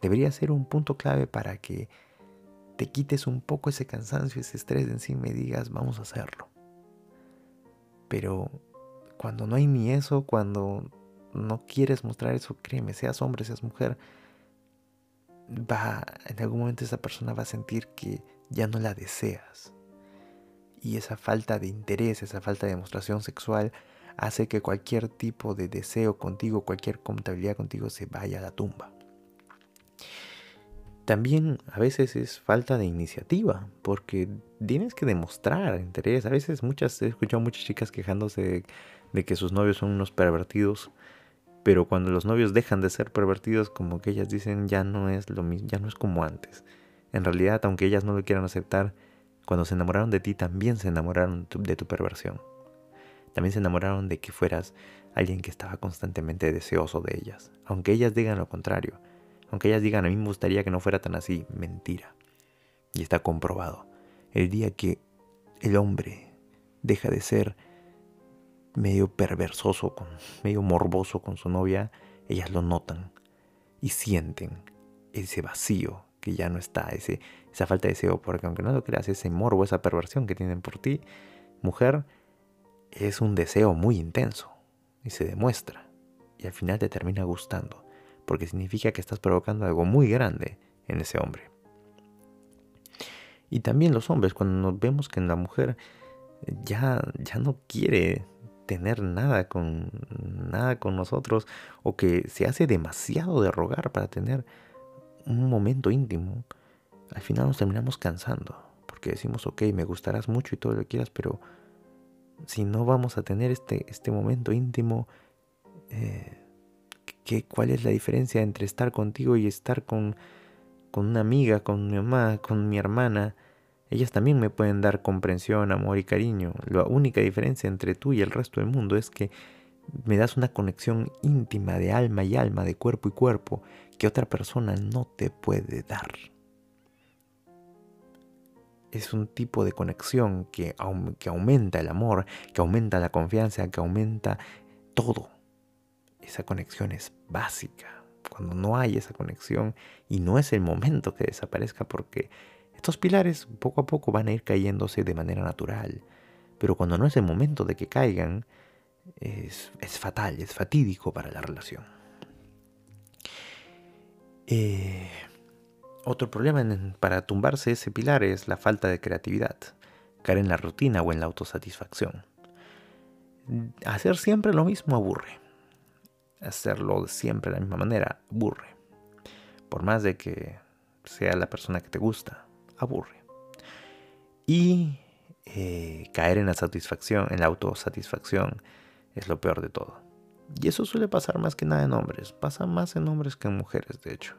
debería ser un punto clave para que te quites un poco ese cansancio, ese estrés de encima y digas, vamos a hacerlo. Pero cuando no hay ni eso, cuando no quieres mostrar eso, créeme, seas hombre, seas mujer, va, en algún momento esa persona va a sentir que ya no la deseas. Y esa falta de interés, esa falta de demostración sexual hace que cualquier tipo de deseo contigo, cualquier contabilidad contigo se vaya a la tumba. También a veces es falta de iniciativa, porque tienes que demostrar interés. A veces muchas, he escuchado muchas chicas quejándose de que sus novios son unos pervertidos pero cuando los novios dejan de ser pervertidos, como que ellas dicen ya no es lo mismo, ya no es como antes. En realidad, aunque ellas no lo quieran aceptar, cuando se enamoraron de ti también se enamoraron de tu perversión. También se enamoraron de que fueras alguien que estaba constantemente deseoso de ellas. Aunque ellas digan lo contrario, aunque ellas digan a mí me gustaría que no fuera tan así, mentira. Y está comprobado. El día que el hombre deja de ser medio perversoso, con, medio morboso con su novia, ellas lo notan y sienten ese vacío que ya no está, ese, esa falta de deseo, porque aunque no lo creas, ese morbo, esa perversión que tienen por ti, mujer, es un deseo muy intenso y se demuestra y al final te termina gustando, porque significa que estás provocando algo muy grande en ese hombre. Y también los hombres, cuando nos vemos que la mujer ya, ya no quiere tener nada con, nada con nosotros o que se hace demasiado de rogar para tener un momento íntimo, al final nos terminamos cansando. Porque decimos, ok, me gustarás mucho y todo lo que quieras, pero si no vamos a tener este, este momento íntimo, eh, ¿qué, ¿cuál es la diferencia entre estar contigo y estar con, con una amiga, con mi mamá, con mi hermana? Ellas también me pueden dar comprensión, amor y cariño. La única diferencia entre tú y el resto del mundo es que me das una conexión íntima de alma y alma, de cuerpo y cuerpo, que otra persona no te puede dar. Es un tipo de conexión que, aumenta el amor, que aumenta la confianza, que aumenta todo. Esa conexión es básica. Cuando no hay esa conexión y no es el momento que desaparezca porque estos pilares poco a poco van a ir cayéndose de manera natural, pero cuando no es el momento de que caigan, es, fatal, es fatídico para la relación. Eh, otro problema para tumbarse ese pilar es la falta de creatividad, caer en la rutina o en la autosatisfacción. Hacer siempre lo mismo aburre. Hacerlo siempre de la misma manera aburre. Por más de que sea la persona que te gusta aburre. Y eh, caer en la satisfacción, en la autosatisfacción, es lo peor de todo. Y eso suele pasar más que nada en hombres. Pasa más en hombres que en mujeres, de hecho.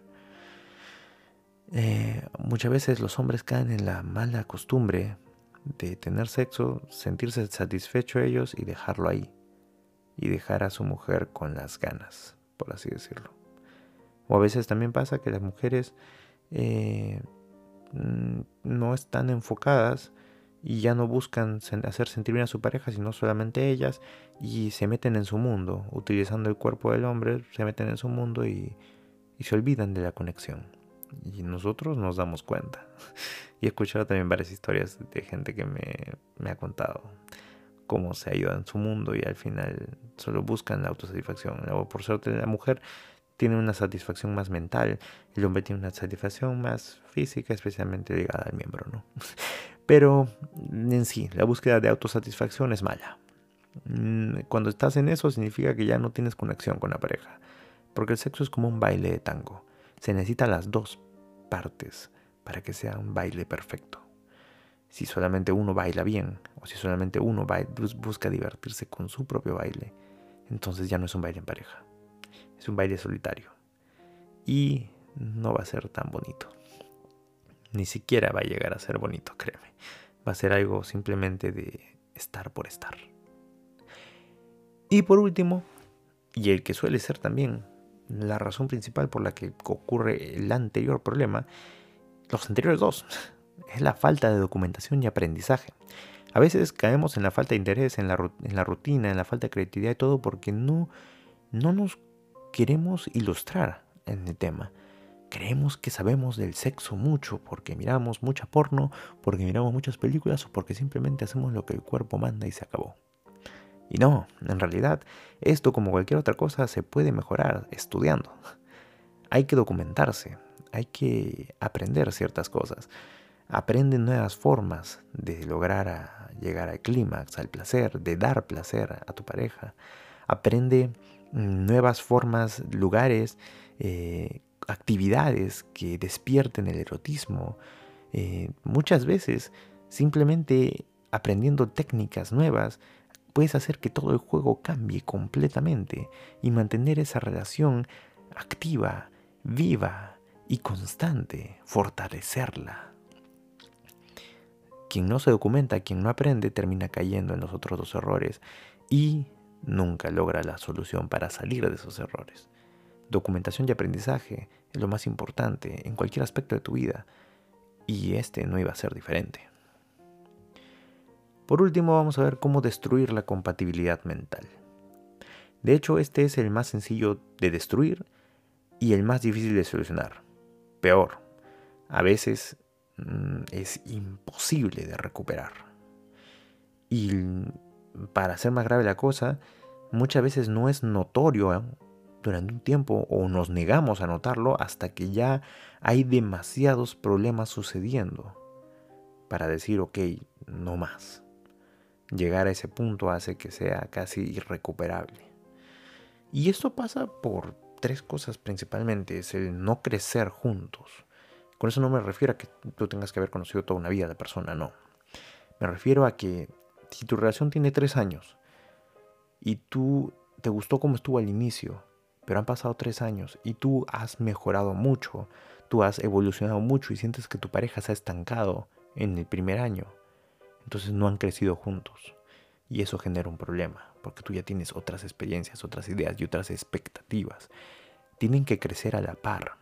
Eh, muchas veces los hombres caen en la mala costumbre de tener sexo, sentirse satisfecho ellos y dejarlo ahí. Y dejar a su mujer con las ganas, por así decirlo. O a veces también pasa que las mujeres eh, no están enfocadas y ya no buscan hacer sentir bien a su pareja, sino solamente ellas, y se meten en su mundo, utilizando el cuerpo del hombre, se meten en su mundo y, se olvidan de la conexión. Y nosotros nos damos cuenta. Y he escuchado también varias historias de gente que me, ha contado cómo se ha en su mundo y al final solo buscan la autosatisfacción. por suerte la mujer tiene una satisfacción más mental, el hombre tiene una satisfacción más física, especialmente ligada al miembro, ¿no? Pero en sí, la búsqueda de autosatisfacción es mala. Mm, cuando estás en eso significa que ya no tienes conexión con la pareja, porque el sexo es como un baile de tango. Se necesitan las dos partes para que sea un baile perfecto. Si solamente uno baila bien, o si solamente uno busca divertirse con su propio baile, entonces ya no es un baile en pareja es un baile solitario. Y no va a ser tan bonito. Ni siquiera va a llegar a ser bonito, créeme. Va a ser algo simplemente de estar por estar. Y por último, y el que suele ser también la razón principal por la que ocurre el anterior problema, los anteriores dos, es la falta de documentación y aprendizaje. A veces caemos en la falta de interés, en la, rutina, en la falta de creatividad y todo porque no, no nos queremos ilustrar en el tema. Creemos que sabemos del sexo mucho porque miramos mucha porno, porque miramos muchas películas o porque simplemente hacemos lo que el cuerpo manda y se acabó. Y no, en realidad, esto como cualquier otra cosa se puede mejorar estudiando. Hay que documentarse, hay que aprender ciertas cosas. Aprende nuevas formas de lograr llegar al clímax, al placer, de dar placer a tu pareja. Aprende nuevas formas, lugares, eh, actividades que despierten el erotismo. Eh, muchas veces simplemente aprendiendo técnicas nuevas puedes hacer que todo el juego cambie completamente y mantener esa relación activa, viva y constante, fortalecerla. Quien no se documenta, quien no aprende, termina cayendo en los otros dos errores y nunca logra la solución para salir de esos errores. Documentación y aprendizaje es lo más importante en cualquier aspecto de tu vida y este no iba a ser diferente. Por último vamos a ver cómo destruir la compatibilidad mental. De hecho este es el más sencillo de destruir y el más difícil de solucionar. Peor, a veces mm, es imposible de recuperar. Y para hacer más grave la cosa, muchas veces no es notorio ¿eh? durante un tiempo o nos negamos a notarlo hasta que ya hay demasiados problemas sucediendo. para decir, ok, no más. Llegar a ese punto hace que sea casi irrecuperable. Y esto pasa por tres cosas principalmente. Es el no crecer juntos. Con eso no me refiero a que tú tengas que haber conocido toda una vida de persona, no. Me refiero a que si tu relación tiene tres años y tú te gustó como estuvo al inicio, pero han pasado tres años y tú has mejorado mucho, tú has evolucionado mucho y sientes que tu pareja se ha estancado en el primer año, entonces no han crecido juntos. Y eso genera un problema, porque tú ya tienes otras experiencias, otras ideas y otras expectativas. Tienen que crecer a la par,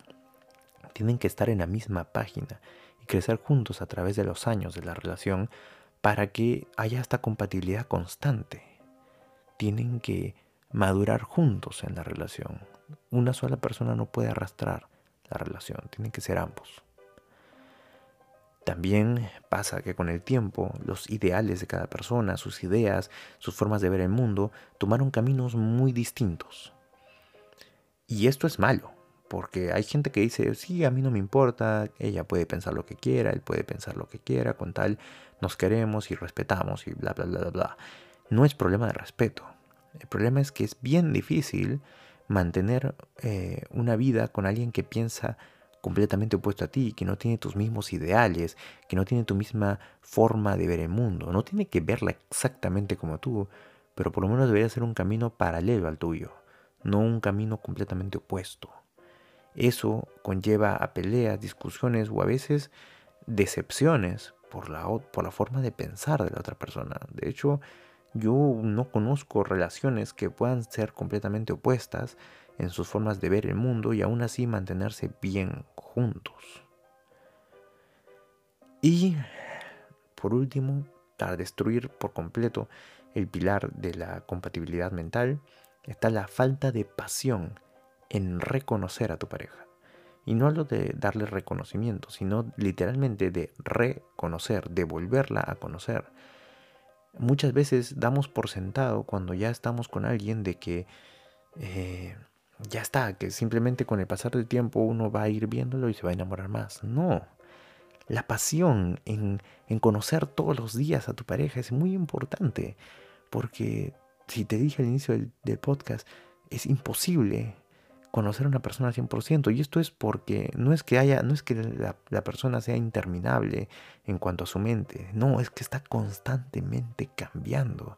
tienen que estar en la misma página y crecer juntos a través de los años de la relación para que haya esta compatibilidad constante. Tienen que madurar juntos en la relación. Una sola persona no puede arrastrar la relación, tienen que ser ambos. También pasa que con el tiempo los ideales de cada persona, sus ideas, sus formas de ver el mundo, tomaron caminos muy distintos. Y esto es malo, porque hay gente que dice, sí, a mí no me importa, ella puede pensar lo que quiera, él puede pensar lo que quiera, con tal nos queremos y respetamos y bla, bla, bla, bla, bla. No es problema de respeto. El problema es que es bien difícil mantener eh, una vida con alguien que piensa completamente opuesto a ti, que no tiene tus mismos ideales, que no tiene tu misma forma de ver el mundo. No tiene que verla exactamente como tú, pero por lo menos debería ser un camino paralelo al tuyo, no un camino completamente opuesto. Eso conlleva a peleas, discusiones o a veces decepciones por la, por la forma de pensar de la otra persona. De hecho, yo no conozco relaciones que puedan ser completamente opuestas en sus formas de ver el mundo y aún así mantenerse bien juntos. Y por último, para destruir por completo el pilar de la compatibilidad mental, está la falta de pasión en reconocer a tu pareja. Y no hablo de darle reconocimiento, sino literalmente de reconocer, de volverla a conocer. Muchas veces damos por sentado cuando ya estamos con alguien de que eh, ya está, que simplemente con el pasar del tiempo uno va a ir viéndolo y se va a enamorar más. No. La pasión en, en conocer todos los días a tu pareja es muy importante. Porque si te dije al inicio del, del podcast, es imposible conocer a una persona al 100%. Y esto es porque no es que haya, no es que la, la, persona sea interminable en cuanto a su mente. No, es que está constantemente cambiando.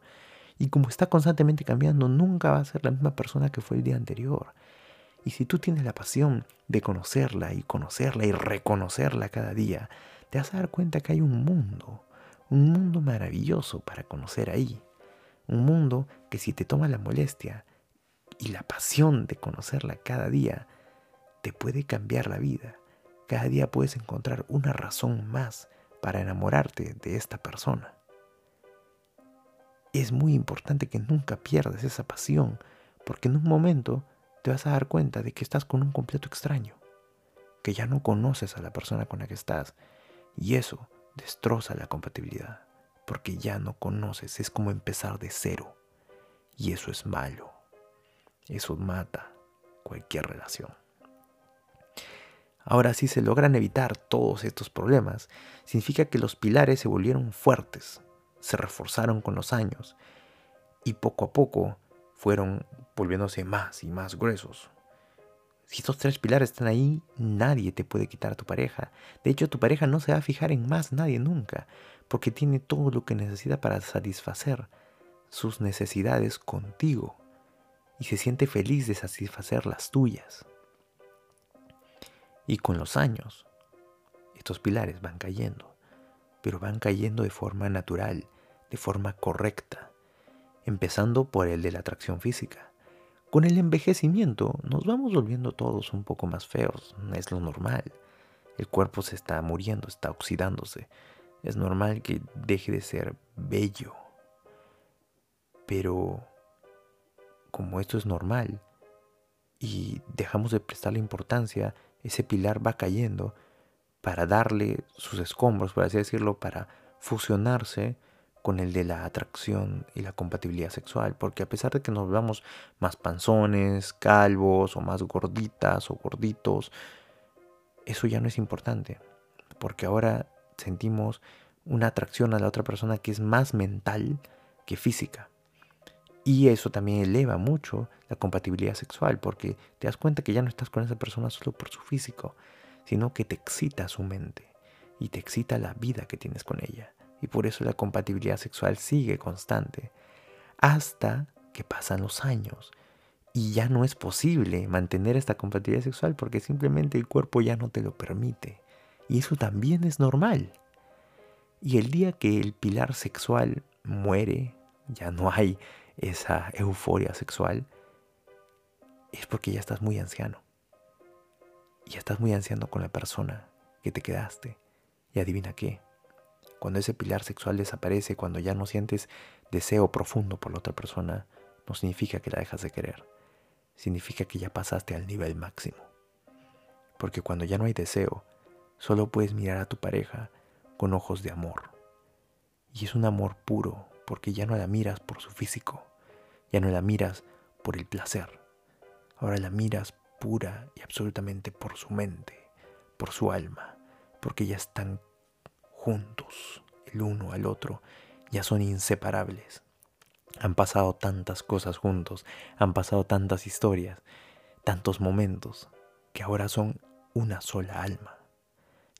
Y como está constantemente cambiando, nunca va a ser la misma persona que fue el día anterior. Y si tú tienes la pasión de conocerla y conocerla y reconocerla cada día, te vas a dar cuenta que hay un mundo, un mundo maravilloso para conocer ahí. Un mundo que si te toma la molestia y la pasión de conocerla cada día te puede cambiar la vida. Cada día puedes encontrar una razón más para enamorarte de esta persona. Es muy importante que nunca pierdas esa pasión, porque en un momento te vas a dar cuenta de que estás con un completo extraño, que ya no conoces a la persona con la que estás, y eso destroza la compatibilidad, porque ya no conoces, es como empezar de cero, y eso es malo. Eso mata cualquier relación. Ahora, si se logran evitar todos estos problemas, significa que los pilares se volvieron fuertes, se reforzaron con los años y poco a poco fueron volviéndose más y más gruesos. Si estos tres pilares están ahí, nadie te puede quitar a tu pareja. De hecho, tu pareja no se va a fijar en más nadie nunca, porque tiene todo lo que necesita para satisfacer sus necesidades contigo y se siente feliz de satisfacer las tuyas. Y con los años, estos pilares van cayendo, pero van cayendo de forma natural, de forma correcta, empezando por el de la atracción física. Con el envejecimiento nos vamos volviendo todos un poco más feos, es lo normal. El cuerpo se está muriendo, está oxidándose. Es normal que deje de ser bello. Pero como esto es normal y dejamos de prestarle importancia, ese pilar va cayendo para darle sus escombros, por así decirlo, para fusionarse con el de la atracción y la compatibilidad sexual, porque a pesar de que nos veamos más panzones, calvos o más gorditas o gorditos, eso ya no es importante, porque ahora sentimos una atracción a la otra persona que es más mental que física. Y eso también eleva mucho la compatibilidad sexual, porque te das cuenta que ya no estás con esa persona solo por su físico, sino que te excita su mente y te excita la vida que tienes con ella. Y por eso la compatibilidad sexual sigue constante, hasta que pasan los años y ya no es posible mantener esta compatibilidad sexual porque simplemente el cuerpo ya no te lo permite. Y eso también es normal. Y el día que el pilar sexual muere, ya no hay esa euforia sexual, es porque ya estás muy anciano. Ya estás muy anciano con la persona que te quedaste. Y adivina qué. Cuando ese pilar sexual desaparece, cuando ya no sientes deseo profundo por la otra persona, no significa que la dejas de querer. Significa que ya pasaste al nivel máximo. Porque cuando ya no hay deseo, solo puedes mirar a tu pareja con ojos de amor. Y es un amor puro, porque ya no la miras por su físico, ya no la miras por el placer, ahora la miras pura y absolutamente por su mente, por su alma, porque ya están juntos, el uno al otro, ya son inseparables. Han pasado tantas cosas juntos, han pasado tantas historias, tantos momentos, que ahora son una sola alma.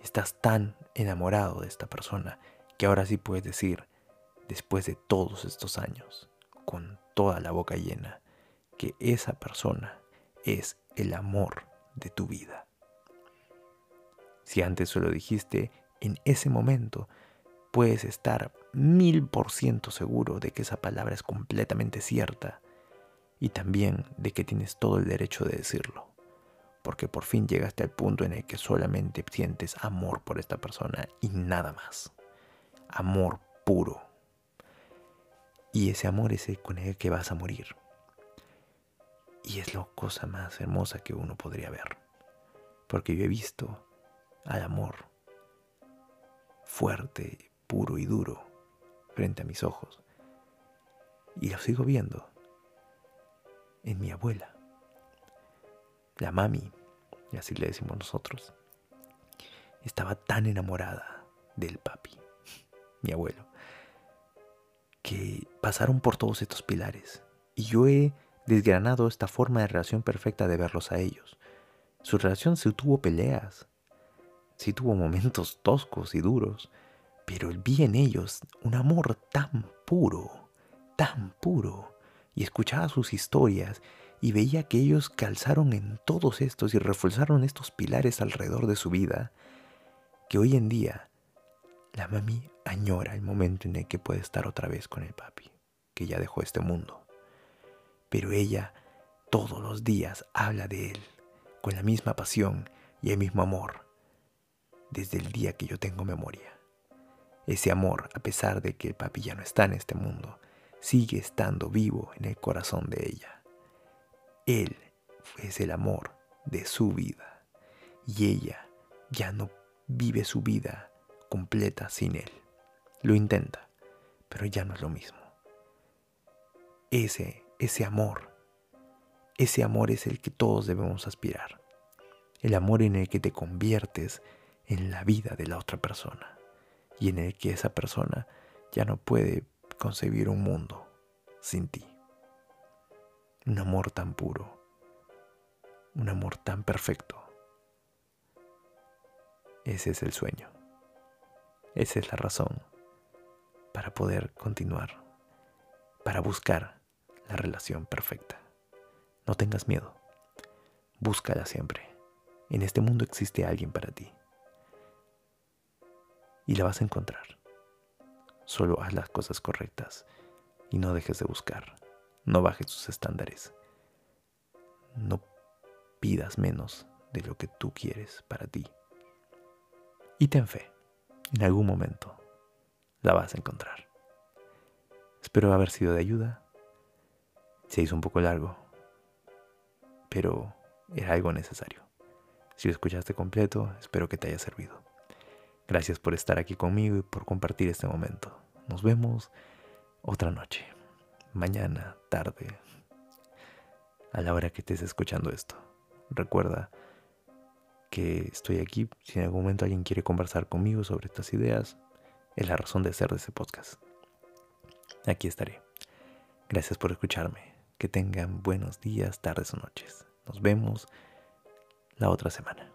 Estás tan enamorado de esta persona que ahora sí puedes decir, después de todos estos años, con toda la boca llena, que esa persona es el amor de tu vida. Si antes solo dijiste en ese momento, puedes estar mil por ciento seguro de que esa palabra es completamente cierta y también de que tienes todo el derecho de decirlo, porque por fin llegaste al punto en el que solamente sientes amor por esta persona y nada más. Amor puro. Y ese amor es con el que vas a morir. Y es la cosa más hermosa que uno podría ver. Porque yo he visto al amor fuerte, puro y duro frente a mis ojos. Y lo sigo viendo en mi abuela, la mami, y así le decimos nosotros. Estaba tan enamorada del papi, mi abuelo, que pasaron por todos estos pilares. Y yo he desgranado esta forma de relación perfecta de verlos a ellos. Su relación se tuvo peleas, sí tuvo momentos toscos y duros, pero vi en ellos un amor tan puro, tan puro, y escuchaba sus historias y veía que ellos calzaron en todos estos y reforzaron estos pilares alrededor de su vida, que hoy en día la mami añora el momento en el que puede estar otra vez con el papi, que ya dejó este mundo. Pero ella todos los días habla de él, con la misma pasión y el mismo amor, desde el día que yo tengo memoria. Ese amor, a pesar de que el papi ya no está en este mundo, sigue estando vivo en el corazón de ella. Él es el amor de su vida y ella ya no vive su vida completa sin él. Lo intenta, pero ya no es lo mismo. Ese, ese amor, ese amor es el que todos debemos aspirar. El amor en el que te conviertes en la vida de la otra persona y en el que esa persona ya no puede concebir un mundo sin ti. Un amor tan puro, un amor tan perfecto. Ese es el sueño. Esa es la razón para poder continuar, para buscar la relación perfecta. No tengas miedo, búscala siempre. En este mundo existe alguien para ti y la vas a encontrar. Solo haz las cosas correctas y no dejes de buscar. No bajes tus estándares. No pidas menos de lo que tú quieres para ti. Y ten fe. En algún momento la vas a encontrar. Espero haber sido de ayuda. Se hizo un poco largo, pero era algo necesario. Si lo escuchaste completo, espero que te haya servido. Gracias por estar aquí conmigo y por compartir este momento. Nos vemos otra noche, mañana, tarde, a la hora que estés escuchando esto. Recuerda que estoy aquí si en algún momento alguien quiere conversar conmigo sobre estas ideas. Es la razón de ser de ese podcast. Aquí estaré. Gracias por escucharme. Que tengan buenos días, tardes o noches. Nos vemos la otra semana.